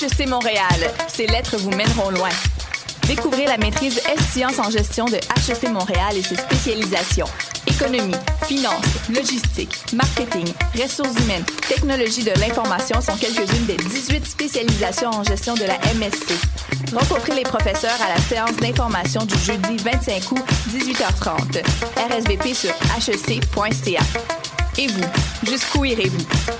HEC Montréal. Ces lettres vous mèneront loin. Découvrez la maîtrise S-Sciences en gestion de HEC Montréal et ses spécialisations. Économie, finance, logistique, marketing, ressources humaines, technologie de l'information sont quelques-unes des 18 spécialisations en gestion de la MSC. Rencontrez les professeurs à la séance d'information du jeudi 25 août, 18h30. RSVP sur hec.ca. Et vous, jusqu'où irez-vous?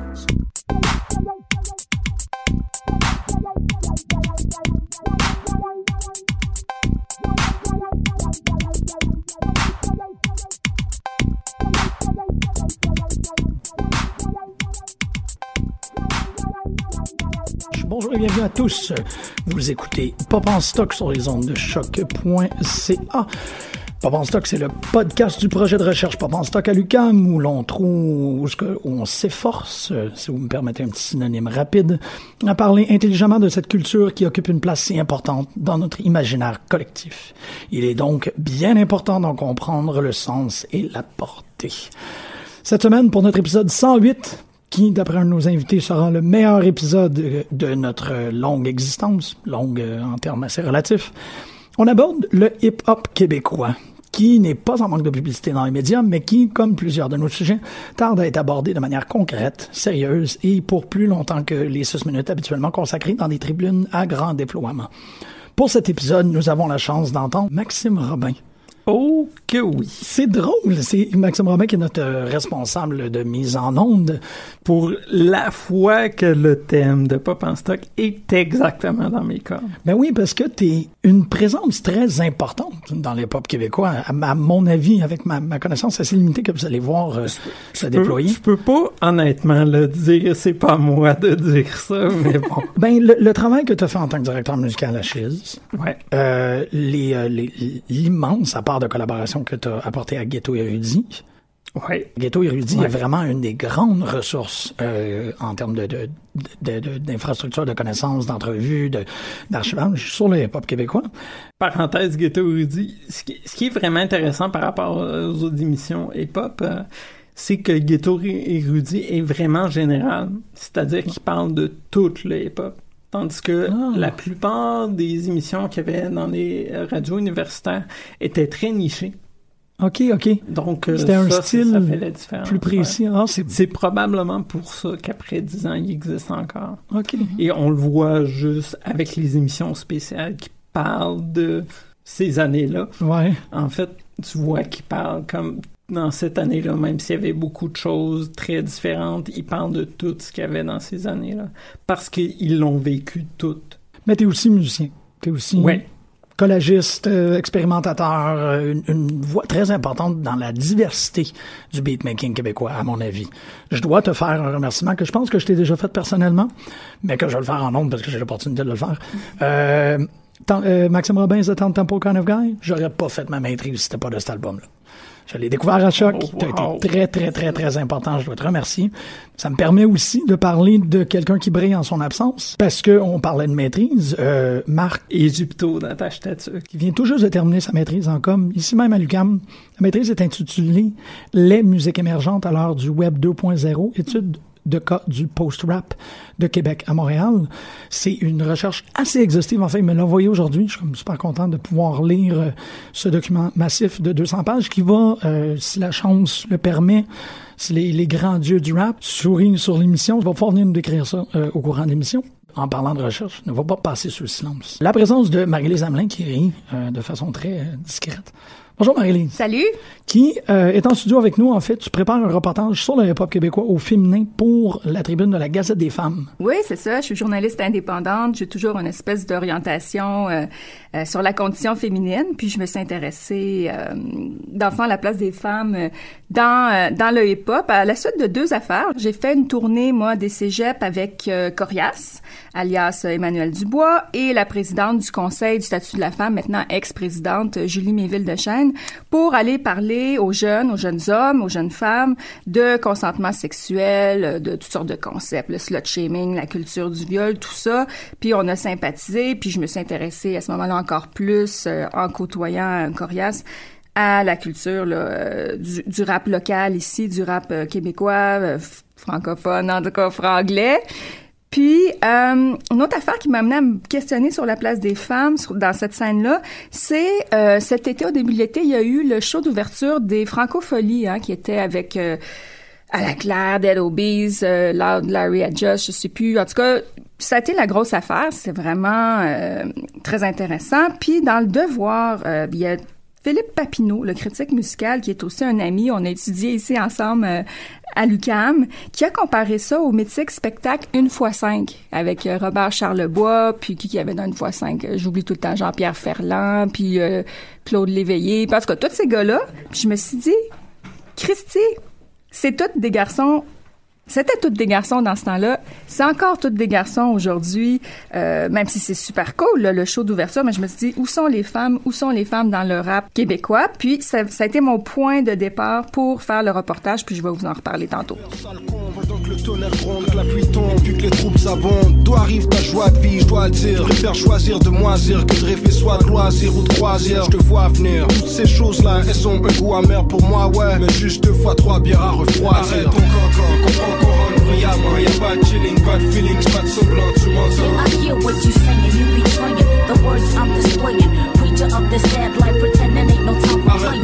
Bienvenue à tous. Vous écoutez Pop en stock sur les ondes de choc.ca. Pop en stock, c'est le podcast du projet de recherche Pop en stock à l'UQAM où l'on trouve, où on s'efforce, si vous me permettez un petit synonyme rapide, à parler intelligemment de cette culture qui occupe une place si importante dans notre imaginaire collectif. Il est donc bien important d'en comprendre le sens et la portée. Cette semaine, pour notre épisode 108, qui, d'après nos invités, sera le meilleur épisode de notre longue existence, longue en termes assez relatifs. On aborde le hip-hop québécois, qui n'est pas en manque de publicité dans les médias, mais qui, comme plusieurs de nos sujets, tarde à être abordé de manière concrète, sérieuse et pour plus longtemps que les six minutes habituellement consacrées dans des tribunes à grand déploiement. Pour cet épisode, nous avons la chance d'entendre Maxime Robin. Oh que oui. C'est drôle. C'est Maxime Robin qui est notre responsable de mise en onde. Pour la fois que le thème de Pop en stock est exactement dans mes cordes. Ben oui, parce que tu es une présence très importante dans les pop québécois. À, mon avis, avec ma, ma, connaissance assez limitée que vous allez voir euh, se déployer. je peux pas honnêtement le dire. C'est pas moi de dire ça, mais bon. ben, le, le, travail que tu as fait en tant que directeur musical à Chiz, ouais. euh, l'immense apport de collaboration que tu as apporté à Ghetto Érudit. Oui. Ghetto Érudit ouais. est vraiment une des grandes ressources euh, en termes de, de, d'infrastructures de, de, connaissances, d'entrevues, d'archivage sur le hip-hop québécois. Parenthèse Ghetto Érudit, ce qui, ce qui, est vraiment intéressant par rapport aux autres émissions hip-hop, euh, c'est que Ghetto Érudit est vraiment général, c'est-à-dire qu'il parle de tout le hip-hop. Tandis que ah. la plupart des émissions qu'il y avait dans les radios universitaires étaient très nichées. OK, OK. Donc, c'était un ça, style ça fait la différence. plus précis. Ouais. Ah, c'est probablement pour ça qu'après 10 ans, il existe encore. OK. Et on le voit juste avec les émissions spéciales qui parlent de ces années-là. Ouais. En fait, tu vois qu'ils parlent comme dans cette année-là, même s'il y avait beaucoup de choses très différentes, ils parlent de tout ce qu'il y avait dans ces années-là. Parce qu'ils l'ont vécu toutes. Mais t'es aussi musicien. T'es aussi ouais. Collagiste, euh, expérimentateur, euh, une, voix très importante dans la diversité du beatmaking québécois, à mon avis. Je dois te faire un remerciement que je pense que je t'ai déjà fait personnellement, mais que je vais le faire en nombre parce que j'ai l'opportunité de le faire. Euh, euh, Maxime Robin, The Tempo Kind of Guy, j'aurais pas fait ma maîtrise si c'était pas de cet album-là. Je l'ai découvert à choc. Oh, wow. été très, très, très, très important. Je dois te remercier. Ça me permet aussi de parler de quelqu'un qui brille en son absence, parce que on parlait de maîtrise. Euh, Marc Égypto dans ta statue. Qui vient tout juste de terminer sa maîtrise en com. Ici même à l'UQAM, la maîtrise est intitulée Les musiques émergentes à l'heure du Web 2.0, étude de cas du post-rap de Québec à Montréal. C'est une recherche assez exhaustive. En fait, il me l'a envoyé aujourd'hui. Je suis super content de pouvoir lire euh, ce document massif de 200 pages qui va, euh, si la chance le permet, si les, grands dieux du rap sourient sur l'émission, je vais pouvoir venir nous décrire ça euh, au courant de l'émission. En parlant de recherche, ne va pas passer sous le silence. La présence de Marie-Lise Hamelin qui rit de façon très discrète. Bonjour Marie-Lise. Salut. Qui euh, est en studio avec nous. En fait, tu prépares un reportage sur le hip-hop québécois au féminin pour la tribune de la Gazette des femmes. Oui, c'est ça. Je suis journaliste indépendante. J'ai toujours une espèce d'orientation euh, euh, sur la condition féminine. Puis je me suis intéressée, fond, à la place des femmes dans dans le hip-hop. À la suite de deux affaires, j'ai fait une tournée moi des cégeps avec Corias alias Emmanuel Dubois, et la présidente du Conseil du statut de la femme, maintenant ex-présidente Julie Méville de Chêne, pour aller parler aux jeunes, aux jeunes hommes, aux jeunes femmes de consentement sexuel, de toutes sortes de concepts, le slut shaming, la culture du viol, tout ça. Puis on a sympathisé, puis je me suis intéressée à ce moment-là encore plus euh, en côtoyant Corias à la culture euh, du, du, rap local ici, du rap euh, québécois, francophone, en tout cas franglais. Puis, euh, une autre affaire qui m'a amené à me questionner sur la place des femmes dans cette scène-là, c'est euh, cet été, au début de l'été, il y a eu le show d'ouverture des Francopholies, hein, qui était avec euh, à la Claire, Dead Obies, euh, Larry Adjust, je sais plus. En tout cas, ça a été la grosse affaire. C'est vraiment euh, très intéressant. Puis, dans le devoir, il y a Philippe Papineau, le critique musical, qui est aussi un ami, on a étudié ici ensemble euh, à l'UCAM, qui a comparé ça au mythique spectacle Une fois cinq avec euh, Robert Charlebois, puis qui, avait dans Une fois cinq, euh, j'oublie tout le temps Jean-Pierre Ferland, puis Claude Léveillé, parce que tous ces gars-là, je me suis dit, Christy, c'est tous des garçons c'était toutes des garçons dans ce temps-là. C'est encore toutes des garçons aujourd'hui, euh, même si c'est super cool, le show d'ouverture. Mais je me suis dit, où sont les femmes? Où sont les femmes dans le rap québécois? Puis, ça a été mon point de départ pour faire le reportage, puis je vais vous en reparler tantôt. Le tonnerre gronde, la pluie tombe, puis que les troupes s'abondent. D'où arrive ta joie de vie, je dois le dire. Je préfère choisir de moisir que de rêver soit de loisir ou de croisière. Je te vois venir. Toutes ces choses-là, elles ont un goût amer pour moi, ouais. Mais juste deux fois trois bières à refroidir. Arrête ton cancan, comprends couronne brillamment. Y'a pas de chilling, pas de feelings, pas de semblant, tu m'entends. I hear what you saying, you betraying the words I'm displaying. Preacher of the sad life, pretending ain't no time for Arrête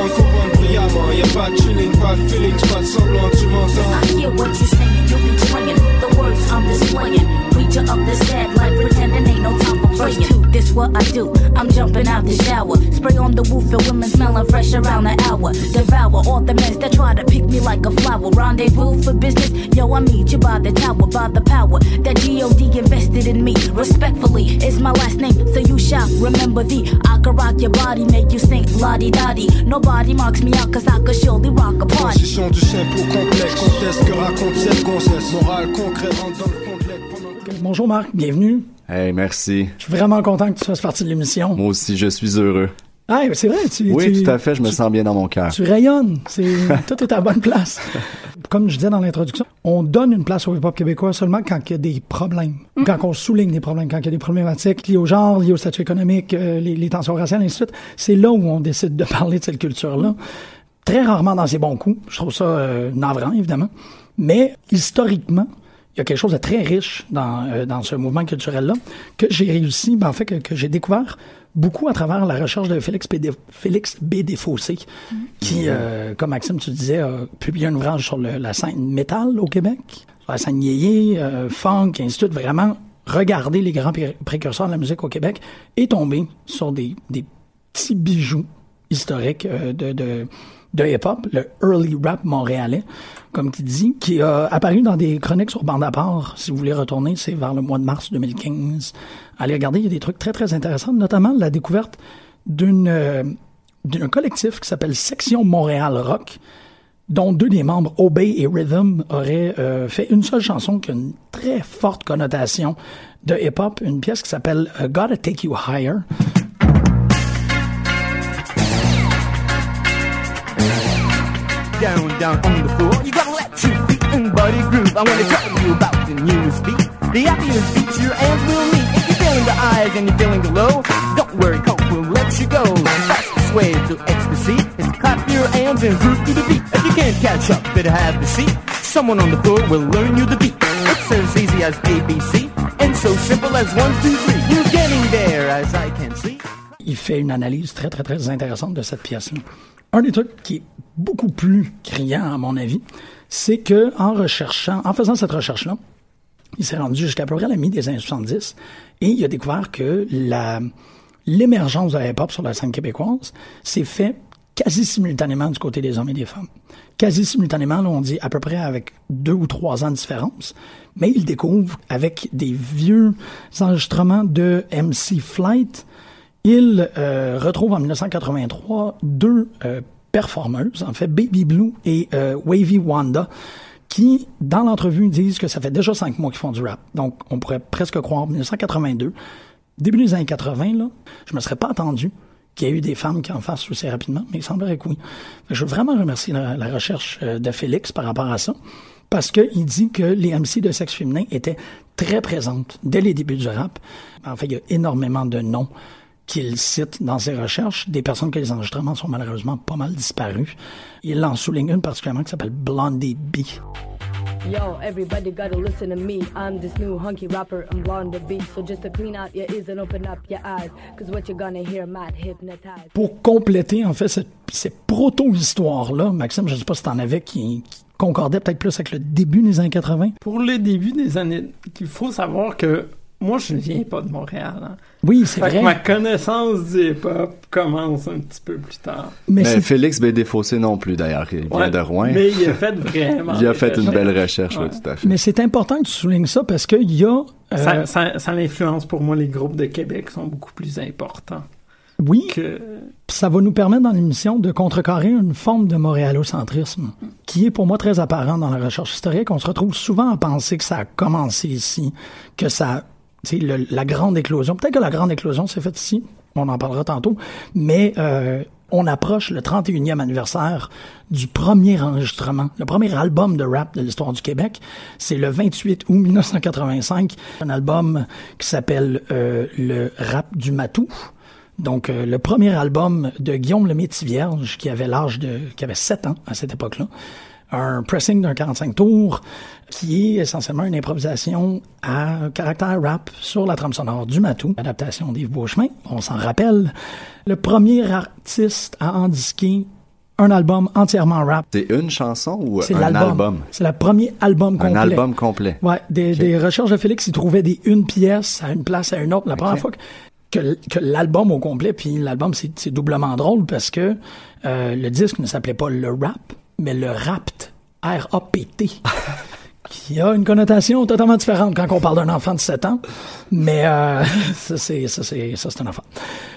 couronne brillamment. Y'a pas de chilling, pas de feelings, pas de semblant, tu m'entends. I hear what you the words I'm. Preacher of the sad life, pretending ain't no time for First two, this what I do. I'm jumping out the shower, spray on the roof, and women smelling fresh around the hour. Devour all the men that try to pick me like a flower. Rendezvous for business, yo, I meet you by the tower, by the power that God invested in me. Respectfully, it's my last name, so you shall remember the. I can rock your body, make you sing la di da di. Nobody marks me out, cause I could surely rock a party. Transition du simple complexe, conteste que raconte cette. Morale dans Bonjour Marc, bienvenue. Hey, merci. Je suis vraiment content que tu fasses partie de l'émission. Moi aussi, je suis heureux. Ah, c'est vrai, tu, Oui, tu- tout à fait, je me tu- sens bien dans mon cœur. Tu rayonnes. C'est, tout est à la bonne place. Comme je disais dans l'introduction, on donne une place au hip-hop québécois seulement quand il y a des problèmes. Quand on souligne des problèmes, quand il y a des problématiques liées au genre, liées au statut économique, euh, les, les tensions raciales, et ainsi de suite. C'est là où on décide de parler de cette culture-là. Très rarement dans ses bons coups. Je trouve ça euh, navrant, évidemment. Mais historiquement, il y a quelque chose de très riche dans, euh, dans ce mouvement culturel-là que j'ai réussi, ben, en fait, que, que j'ai découvert beaucoup à travers la recherche de Félix B. Des- Félix B. Desfossés, qui, euh, comme Maxime, tu disais, a publié un ouvrage sur le- la scène métal au Québec, sur la scène yéyé, euh, funk, et ainsi de suite, vraiment regarder les grands pré- précurseurs de la musique au Québec et tomber sur des, des petits bijoux historiques euh, de, de, de hip-hop, le early rap montréalais, comme tu dis, qui a apparu dans des chroniques sur bande à. Si vous voulez retourner, c'est vers le mois de mars 2015. Allez regarder, il y a des trucs très, très intéressants, notamment la découverte d'une euh, d'un collectif qui s'appelle Section Montréal Rock, dont deux des membres, Obey et Rhythm, auraient euh, fait une seule chanson qui a une très forte connotation de hip-hop, une pièce qui s'appelle Gotta Take You Higher. Down, down on the floor. You gotta let your feet and body groove. I wanna tell you about the newest beat. The happiest beats your hands will meet. If you're feeling the highs and you're feeling the low, don't worry, Coke will let you go. Fastest way to ecstasy is clap your hands and groove to the beat. If you can't catch up, better have the seat. Someone on the floor will learn you the beat. It's as easy as ABC and so simple as one, two, three. You're getting there, as I can see. Il fait une analyse très, très, très intéressante de cette pièce-là. Un des trucs qui est beaucoup plus criant, à mon avis, c'est que en recherchant, en faisant cette recherche-là, il s'est rendu jusqu'à peu près la mi des années 70 et il a découvert que l'émergence de la hip-hop sur la scène québécoise s'est fait quasi simultanément du côté des hommes et des femmes. Quasi simultanément, on dit à peu près avec deux ou trois ans de différence, mais il découvre avec des vieux enregistrements de MC Flight, il euh, retrouve en 1983 deux euh, performeuses, en fait Baby Blue et euh, Wavy Wanda, qui, dans l'entrevue, disent que ça fait déjà cinq mois qu'ils font du rap. Donc, on pourrait presque croire 1982. Début des années 80, là, je me serais pas attendu qu'il y ait eu des femmes qui en fassent aussi rapidement, mais il semblerait que oui. Je veux vraiment remercier la, la recherche euh, de Félix par rapport à ça, parce qu'il dit que les MC de sexe féminin étaient très présentes dès les débuts du rap. En fait, il y a énormément de noms qu'il cite dans ses recherches, des personnes que les enregistrements sont malheureusement pas mal disparus. Il en souligne une particulièrement qui s'appelle Blondie B. Yo, everybody gotta listen to me. I'm this new hunky rapper, I'm blonde the beat. So just to clean out your ears and open up your eyes. Cause what you're gonna hear might hypnotize. Pour compléter, en fait, cette, ces proto-histoires-là, Maxime, je sais pas si t'en avais qui, qui concordaient peut-être plus avec le début des années 80. Pour le début des années, il faut savoir que moi, je ne viens pas de Montréal. hein. Oui, c'est que vrai. ma connaissance du hip-hop commence un petit peu plus tard. Mais Mais c'est Félix B. Desfossés non plus, d'ailleurs. Il vient Ouais, de Rouen. Mais il a fait vraiment. Il a fait une belle recherche, oui, tout à fait. Mais c'est important que tu soulignes ça parce qu'il y a. euh, Ça, ça, ça influence pour moi les groupes de Québec sont beaucoup plus importants oui, que. ça va nous permettre dans l'émission de contrecarrer une forme de montréalocentrisme qui est pour moi très apparent dans la recherche historique. On se retrouve souvent à penser que ça a commencé ici, que ça, sais, le- la grande éclosion. Peut-être que la grande éclosion s'est faite ici. On en parlera tantôt. Mais euh, on approche le 31e anniversaire du premier enregistrement, le premier album de rap de l'histoire du Québec. C'est le 28 août 1985, un album qui s'appelle euh, le rap du Matou. Donc, euh, le premier album de Guillaume le Métis-Vierge, qui avait l'âge de, qui avait 7 ans à cette époque-là. Un pressing d'un 45 tours, qui est essentiellement une improvisation à caractère rap sur la trame sonore du Matou, adaptation d'Yves Beauchemin, on s'en rappelle. Le premier artiste à en disquer un album entièrement rap. C'est une chanson ou C'est un l'album. album? C'est le premier album complet. Un album complet. Ouais, des, recherches de Félix, il trouvait des une pièce à une place à une autre. La première fois que, que, que l'album au complet, puis l'album c'est c'est doublement drôle parce que euh, le disque ne s'appelait pas le rap, mais le rapt, R-A-P-T. qui a une connotation totalement différente quand on parle d'un enfant de 7 ans. Mais euh, ça, c'est ça, c'est ça, c'est un enfant.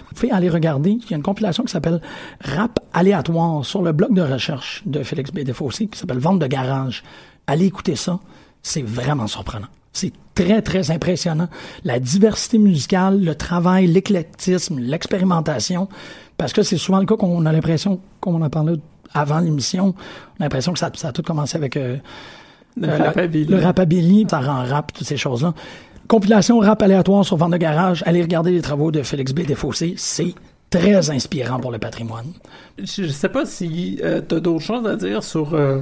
Vous pouvez aller regarder. Il y a une compilation qui s'appelle Rap aléatoire sur le blog de recherche de Félix B. Desfossés qui s'appelle Vente de garage. Allez écouter ça. C'est vraiment surprenant. C'est très, très impressionnant. La diversité musicale, le travail, l'éclectisme, l'expérimentation. Parce que c'est souvent le cas qu'on a l'impression, comme on en parlait avant l'émission, on a l'impression que ça, ça a tout commencé avec euh, Le euh, rapabilly. le rapabilly, ça rend rap, toutes ces choses-là. Compilation rap aléatoire sur Vente de Garage. Allez regarder les travaux de Félix B. Desfossés. C'est très inspirant pour le patrimoine. Je, je sais pas si euh, t'as d'autres choses à dire sur euh,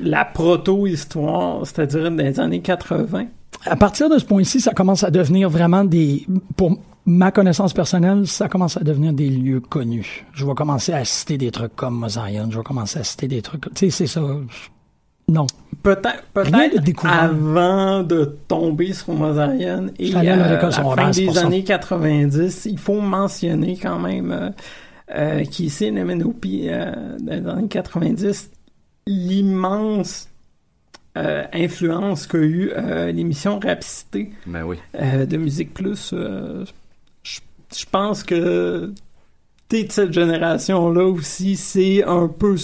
la proto-histoire, c'est-à-dire les années 80. À partir de ce point-ci, ça commence à devenir vraiment des, pour ma connaissance personnelle, ça commence à devenir des lieux connus. Je vais commencer à citer des trucs comme Mosaïen, je vais commencer à citer des trucs, tu sais, c'est ça. Non. Peut-être Rien de peut-être découvert. avant de tomber sur Mozarian et à euh, la fin des ça. années 90, il faut mentionner quand même euh, euh, qu'ici, l'MNOP, euh, dans les années 90, l'immense euh, influence qu'a eu euh, l'émission Rapicité Ben oui. euh, de Musique Plus. Je pense que t'es de cette génération-là aussi, c'est un peu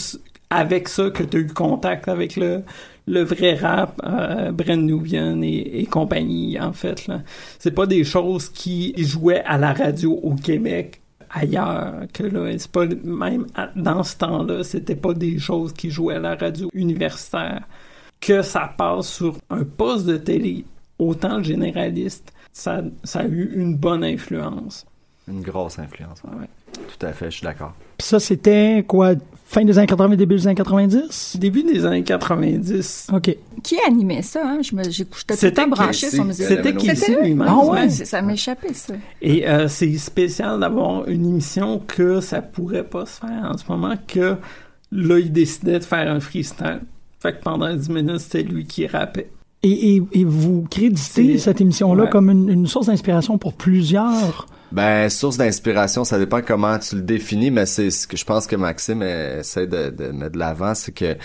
avec ça que tu as eu contact avec le, le vrai rap, euh, Nubian et, compagnie, en fait. là. C'est pas des choses qui jouaient à la radio au Québec ailleurs que là. C'est pas même dans ce temps-là, c'était pas des choses qui jouaient à la radio universitaire. Que ça passe sur un poste de télé autant généraliste, ça, ça a eu une bonne influence. Une grosse influence. ouais. Tout à fait, je suis d'accord. Puis ça, c'était quoi, fin des années 80, début des années 90? Début des années 90, OK. Qui animait ça? Hein? Je me, tout le C'était temps branché sur musique. c'était lui? lui-même. Ah ouais? Ça m'échappait, ça. Et euh, c'est spécial d'avoir une émission que ça pourrait pas se faire en ce moment, que là, il décidait de faire un freestyle. Fait que pendant 10 minutes, c'était lui qui rappait. Et, et, et vous créditez cette émission-là ouais. comme une, une source d'inspiration pour plusieurs? Ben, source d'inspiration, ça dépend comment tu le définis, mais c'est ce que je pense que Maxime essaie de, de mettre de l'avant, c'est que,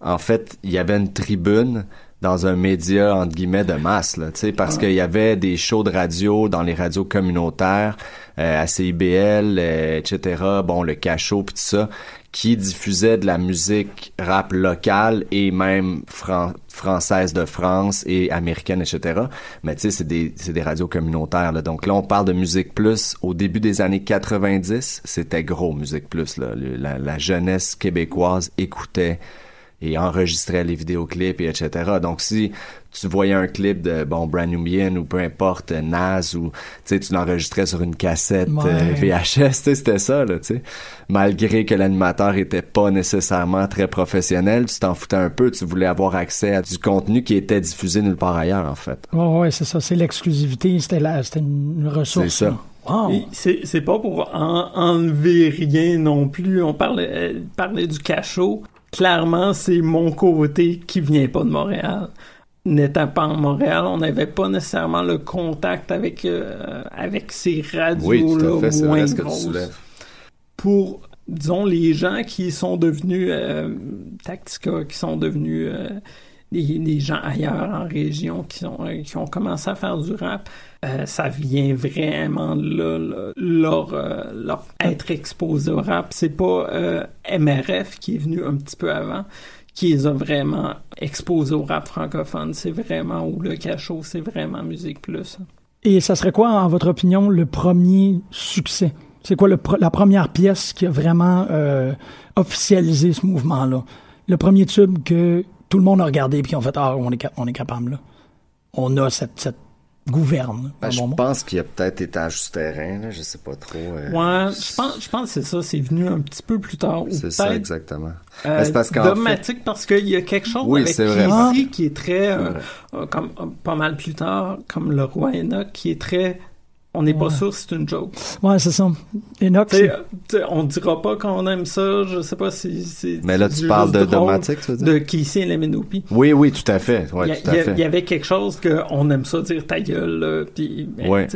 en fait, il y avait une tribune dans un média entre guillemets de masse là, tu sais parce qu'il y avait des shows de radio dans les radios communautaires euh, à CIBL euh, etc. bon le cachot puis tout ça qui diffusaient de la musique rap locale et même fran- française de France et américaine etc. Mais tu sais c'est des des radios communautaires là. Donc là on parle de musique plus au début des années 90, c'était gros musique plus là. La, la jeunesse québécoise écoutait et enregistrait les vidéoclips et etc. Donc si tu voyais un clip de bon Brand New Million ou peu importe Nas ou tu sais tu l'enregistrais sur une cassette Ouais. euh, VHS, tu sais c'était ça là, tu sais. Malgré que l'animateur était pas nécessairement très professionnel, tu t'en foutais un peu, tu voulais avoir accès à du contenu qui était diffusé nulle part ailleurs en fait. Ouais, ouais, c'est ça. C'est l'exclusivité. C'était la, c'était une ressource. C'est ça. là. Wow. C'est c'est pas pour en- enlever rien non plus. On parlait, euh, parlait du cachot. Clairement, c'est mon côté qui vient pas de Montréal. N'étant pas en Montréal, on n'avait pas nécessairement le contact avec euh, avec ces radios Oui, tout là à fait, c'est moins que tu grosses. Pour disons les gens qui sont devenus euh, Tactica, qui sont devenus euh, des, des gens ailleurs en région qui sont euh, qui ont commencé à faire du rap, euh, ça vient vraiment de là, là, leur, euh, leur être exposé au rap. C'est pas euh, MRF qui est venu un petit peu avant qui les a vraiment exposés au rap francophone. C'est vraiment ou le cachot, c'est vraiment musique plus. Et ça serait quoi, en votre opinion, le premier succès? C'est quoi la première pièce qui a vraiment euh, officialisé ce mouvement-là? Le premier tube que tout le monde a regardé puis on fait Ah, on est, on est capable, là. On a cette, cette gouverne. Ben, je pense qu'il y a peut-être étage souterrain, là, je sais pas trop. euh, Ouais, je pense, je pense que c'est ça, c'est venu un petit peu plus tard. C'est ça, exactement. euh, Ben, c'est parce fait- parce qu'il y a quelque chose Oui, avec vrai. Kizzy qui est très, euh, euh, comme pas mal plus tard, comme le roi Enoch, qui est très, on n'est pas sûr si c'est une joke. Ouais, c'est ça. Enoch, Tu sais, c'est- euh, tu sais, on dira pas qu'on aime ça, je sais pas si c'est. Mais là, tu parles de Dogmatic, tu veux dire? De Kissy et Lemenopi. Oui, oui, tout à fait. Ouais, il, y a- tout à il y a- fait. il y avait quelque chose que on aime ça dire ta gueule, là, puis ben, Ouais.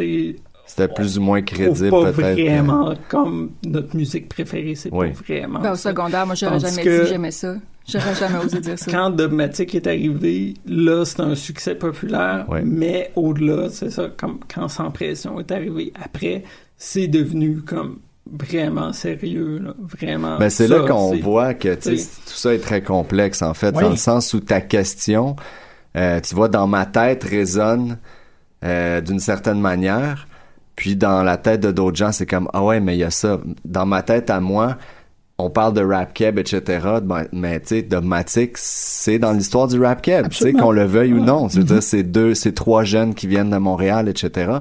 C'était plus ou moins crédible, pas peut-être. que- vraiment comme notre musique préférée, c'est Oui. pas vraiment. Ben, au secondaire, moi, j'aurais jamais que- dit j'aimais ça. J'aurais jamais osé dire ça. Quand Dogmatic est arrivé, là, c'est un succès populaire, Ouais. mais au-delà, c'est ça, comme quand Sans Pression est arrivé, après, c'est devenu comme vraiment sérieux, là, vraiment. Ben, c'est là qu'on voit que tout ça est très complexe, en fait, Oui. dans le sens où ta question, euh, tu vois, dans ma tête, résonne euh, d'une certaine manière, puis dans la tête de d'autres gens, c'est comme, ah ouais, mais il y a ça. Dans ma tête à moi, on parle de rap keb, etc., ben, mais tu sais, Dogmatic, c'est dans l'histoire du rap keb, tu sais, qu'on le veuille ou non. Je veux dire, c'est deux, c'est trois jeunes qui viennent de Montréal, etc.,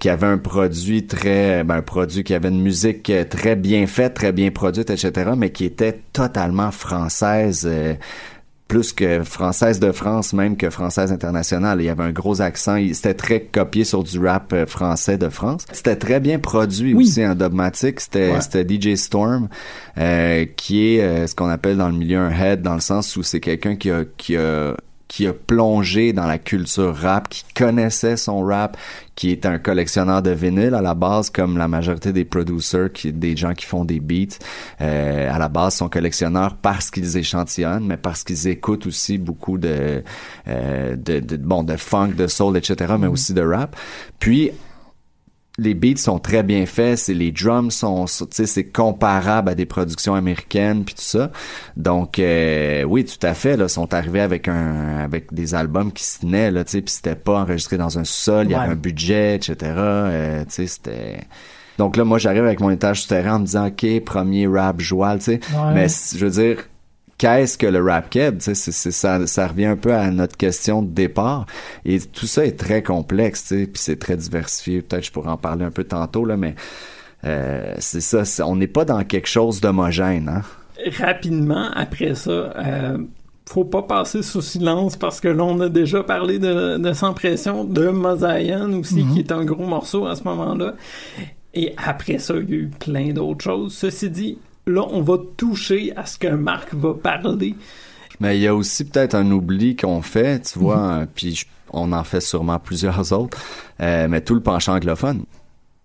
qui avaient un produit très, ben, un produit qui avait une musique très bien faite, très bien produite, etc., mais qui était totalement française, euh, plus que française de France même que française internationale. Il y avait un gros accent. Il- C'était très copié sur du rap euh, français de France. C'était très bien produit Oui. aussi en dogmatique. C'était Ouais. c'était DJ Storm euh, qui est euh, ce qu'on appelle dans le milieu un head dans le sens où c'est quelqu'un qui a qui a qui a plongé dans la culture rap, qui connaissait son rap, qui est un collectionneur de vinyle à la base, comme la majorité des producers, qui des gens qui font des beats, euh, à la base sont collectionneurs parce qu'ils échantillonnent, mais parce qu'ils écoutent aussi beaucoup de, euh, de, de bon de funk, de soul, etc., mais aussi de rap. Puis les beats sont très bien faits, c'est les drums sont, tu sais, c'est comparable à des productions américaines puis tout ça. Donc euh, oui, tout à fait là, sont arrivés avec un avec des albums qui se tenaient là, tu sais, puis c'était pas enregistré dans un sol, il y avait un budget, etc. Euh, tu sais, c'était donc là, moi, j'arrive avec mon étage souterrain en me disant, OK, premier rap joual, tu sais. Ouais. Mais je veux dire, qu'est-ce que le rap keb? Tu sais, c'est- c'est- ça, ça revient un peu à notre question de départ. Et tout ça est très complexe, puis c'est très diversifié. Peut-être je pourrais en parler un peu tantôt, là, mais euh, c'est ça. on n'est pas dans quelque chose d'homogène, hein? rapidement après ça, euh, faut pas passer sous silence parce que là on a déjà parlé de, de Sans Pression, de Mosaïen aussi, qui est un gros morceau à ce moment-là. Et après ça, il y a eu plein d'autres choses. Ceci dit, là on va toucher à ce que Marc va parler. Mais il y a aussi peut-être un oubli qu'on fait, tu vois, euh, puis on en fait sûrement plusieurs autres, euh, mais tout le penchant anglophone.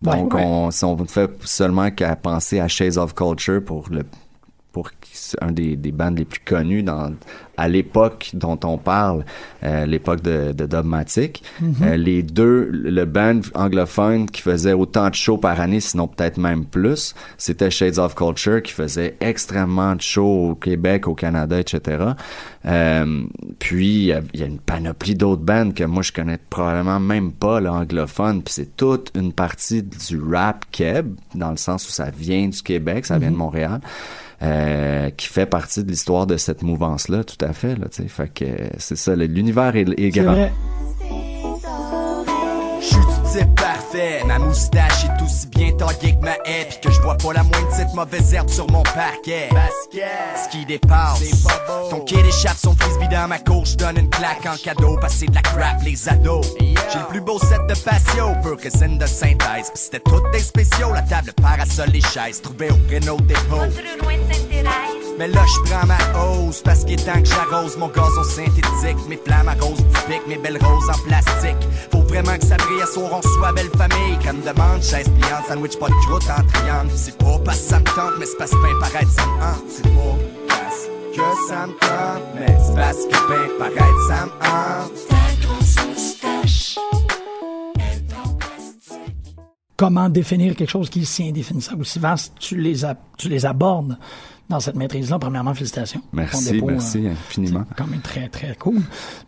Ouais, Donc, ouais. on, si on ne fait seulement qu'à penser à Shades of Culture pour le pour un des, des bands les plus connus dans à l'époque dont on parle, euh, l'époque de, de Dogmatic. Mhm. Euh, les deux, le band anglophone qui faisait autant de shows par année, sinon peut-être même plus, c'était Shades of Culture qui faisait extrêmement de shows au Québec, au Canada, etc. Euh, puis il y a- il y, a une panoplie d'autres bands que moi je connais probablement même pas l'anglophone. Puis c'est toute une partie du rap keb, dans le sens où ça vient du Québec, ça vient de Mhm. Montréal. Euh, qui fait partie de l'histoire de cette mouvance-là, tout à fait. Là, fait que euh, c'est ça, l'univers est, grand. vrai. Je suis ma moustache est aussi bien taillée que ma haie, pis que je vois pas la moindre petite mauvaise herbe sur mon parquet. Ce qui dépasse, ton kid échappe son frisbee dans ma cour, je donne une claque en cadeau, passer de la crap les ados. J'ai le plus beau set de patio, pur résine de synthèse, pis c'était toutes des spéciaux, la table, le parasol, les chaises, trouvées au Renault dépôt. Mais là je prends ma hausse parce qu'il est temps que j'arrose mon gazon synthétique, mes flammes à rose typiques, mes belles roses en plastique. Faut vraiment que ça brille à soir, on soit belle famille. Crème de menthe, chaise pliante, sandwich pas de croûte en triangle. C'est pas parce que ça me tente, mais c'est parce que ben paraître ça me hante. C'est pas parce que ça me tente, mais c'est parce que ben paraître ça me hante. Ta grosse moustache. Comment définir quelque chose qui est si indéfinissable, aussi vaste? Tu les, a- tu les abordes dans cette maîtrise-là. Premièrement, félicitations. Merci, dépôt, merci euh, infiniment. C'est quand même très, très cool.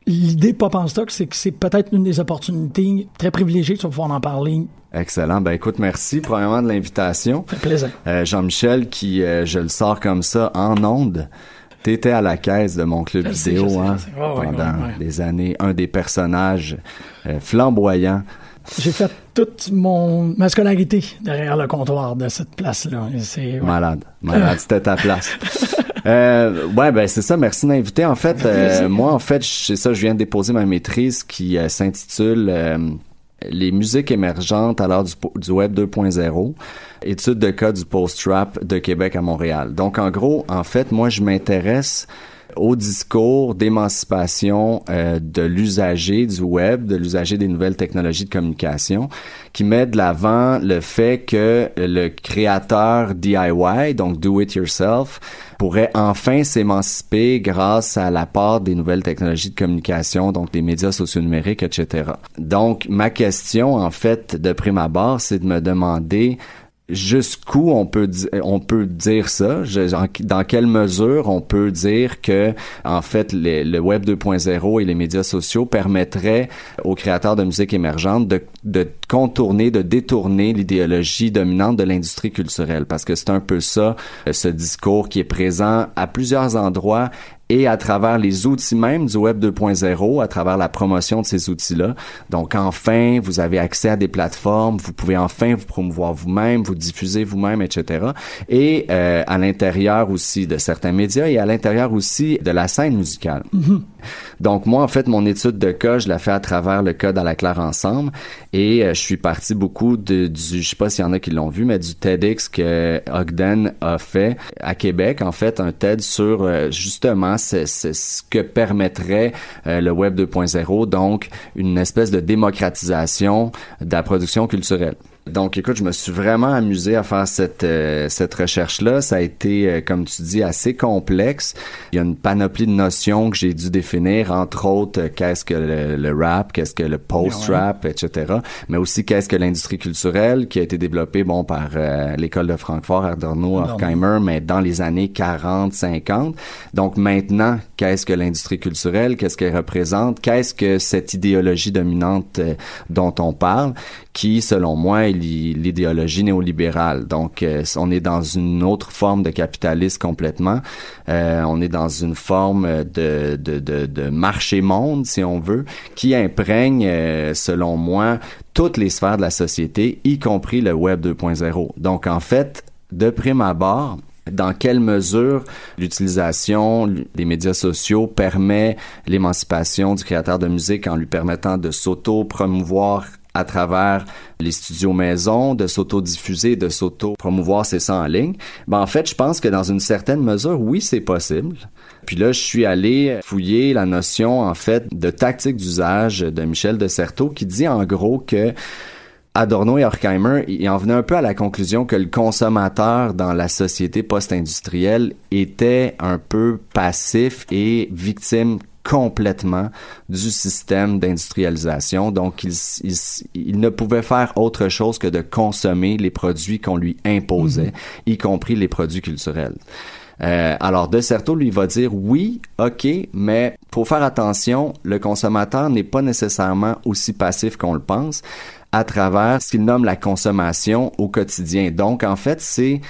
L'idée Pop en stock, c'est que c'est peut-être une des opportunités très privilégiées. Tu vas pouvoir en parler. Excellent. Ben écoute, merci premièrement de l'invitation. Ça fait plaisir. Euh, Jean-Michel, qui euh, je le sors comme ça en onde. T'étais à la caisse de mon club Je vidéo sais, hein, pendant des années, un des personnages euh, flamboyants. J'ai fait toute mon, ma scolarité derrière le comptoir de cette place-là. Ouais. Malade, malade, c'était ta place. Euh, ouais, ben c'est ça. Merci de m'inviter. En fait, euh, moi, en fait, c'est ça. Je viens de déposer ma maîtrise qui euh, s'intitule Les musiques émergentes à l'heure du, du web 2.0. Étude de cas du post-rap de Québec à Montréal. Donc, en gros, en fait, moi, je m'intéresse au discours d'émancipation euh, de l'usager du web, de l'usager des nouvelles technologies de communication, qui met de l'avant le fait que le créateur DIY, donc do it yourself, pourrait enfin s'émanciper grâce à l'apport des nouvelles technologies de communication, donc des médias sociaux numériques, etc. Donc, ma question, en fait, de prime abord, c'est de me demander jusqu'où on peut on peut dire ça? Dans quelle mesure on peut dire que en fait le web 2.0 et les médias sociaux permettraient aux créateurs de musique émergente de, de contourner de détourner l'idéologie dominante de l'industrie culturelle parce que c'est un peu ça euh, ce discours qui est présent à plusieurs endroits et à travers les outils même du Web 2.0, à travers la promotion de ces outils-là. Donc, enfin, vous avez accès à des plateformes, vous pouvez enfin vous promouvoir vous-même, vous diffuser vous-même, etc. Et euh, à l'intérieur aussi de certains médias et à l'intérieur aussi de la scène musicale. Donc, moi, en fait, mon étude de cas, je la fais à travers le code à la claire ensemble et euh, je suis parti beaucoup de, du, je sais pas s'il y en a qui l'ont vu, mais du TEDx que Ogden a fait à Québec, en fait, un TED sur euh, justement ce, que permettrait euh, le Web 2.0, donc une espèce de démocratisation de la production culturelle. Donc, écoute, je me suis vraiment amusé à faire cette euh, cette recherche-là. Ça a été, euh, comme tu dis, assez complexe. Il y a une panoplie de notions que j'ai dû définir, entre autres, euh, qu'est-ce que le, le rap, qu'est-ce que le post-rap, etc. Mais aussi, qu'est-ce que l'industrie culturelle, qui a été développée, bon, par euh, l'école de Francfort, Adorno, Adorno. Horkheimer, mais dans les années 40, 50. Donc, maintenant, qu'est-ce que l'industrie culturelle, qu'est-ce qu'elle représente, qu'est-ce que cette idéologie dominante euh, dont on parle, qui, selon moi, est l'i- l'idéologie néolibérale. Donc, euh, on est dans une autre forme de capitalisme complètement. Euh, on est dans une forme de, de, de, de marché-monde, si on veut, qui imprègne, selon moi, toutes les sphères de la société, y compris le Web 2.0. Donc, en fait, de prime abord, dans quelle mesure l'utilisation des médias sociaux permet l'émancipation du créateur de musique en lui permettant de s'auto-promouvoir à travers les studios maison, de s'auto-diffuser, de s'auto-promouvoir c'est ça en ligne? Ben, en fait, je pense que dans une certaine mesure, oui, c'est possible. Puis là, je suis allé fouiller la notion, en fait, de tactique d'usage de Michel de Certeau qui dit en gros que Adorno et Horkheimer, ils en venaient un peu à la conclusion que le consommateur dans la société post-industrielle était un peu passif et victime complètement du système d'industrialisation. Donc, il, il, il, ne pouvait faire autre chose que de consommer les produits qu'on lui imposait, y compris les produits culturels. Euh, alors, De Certeau, lui, va dire oui, ok, mais faut faire attention, le consommateur n'est pas nécessairement aussi passif qu'on le pense à travers ce qu'il nomme la consommation au quotidien. Donc, en fait, c'est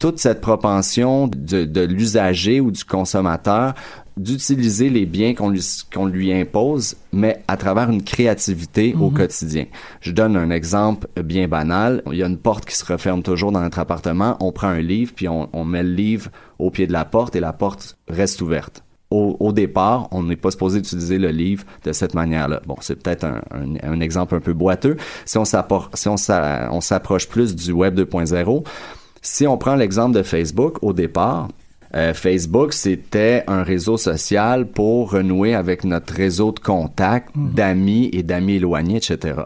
toute cette propension de, de l'usager ou du consommateur d'utiliser les biens qu'on lui, qu'on lui impose, mais à travers une créativité au Mhm. quotidien. Je donne un exemple bien banal. Il y a une porte qui se referme toujours dans notre appartement. On prend un livre, puis on, on met le livre au pied de la porte et la porte reste ouverte. Au, au départ, on n'est pas supposé utiliser le livre de cette manière-là. Bon, c'est peut-être un, un- un exemple un peu boiteux. Si on s'appor- si s'approche plus du Web 2.0, si on prend l'exemple de Facebook au départ, euh, Facebook, c'était un réseau social pour renouer avec notre réseau de contacts, d'amis et d'amis éloignés, etc.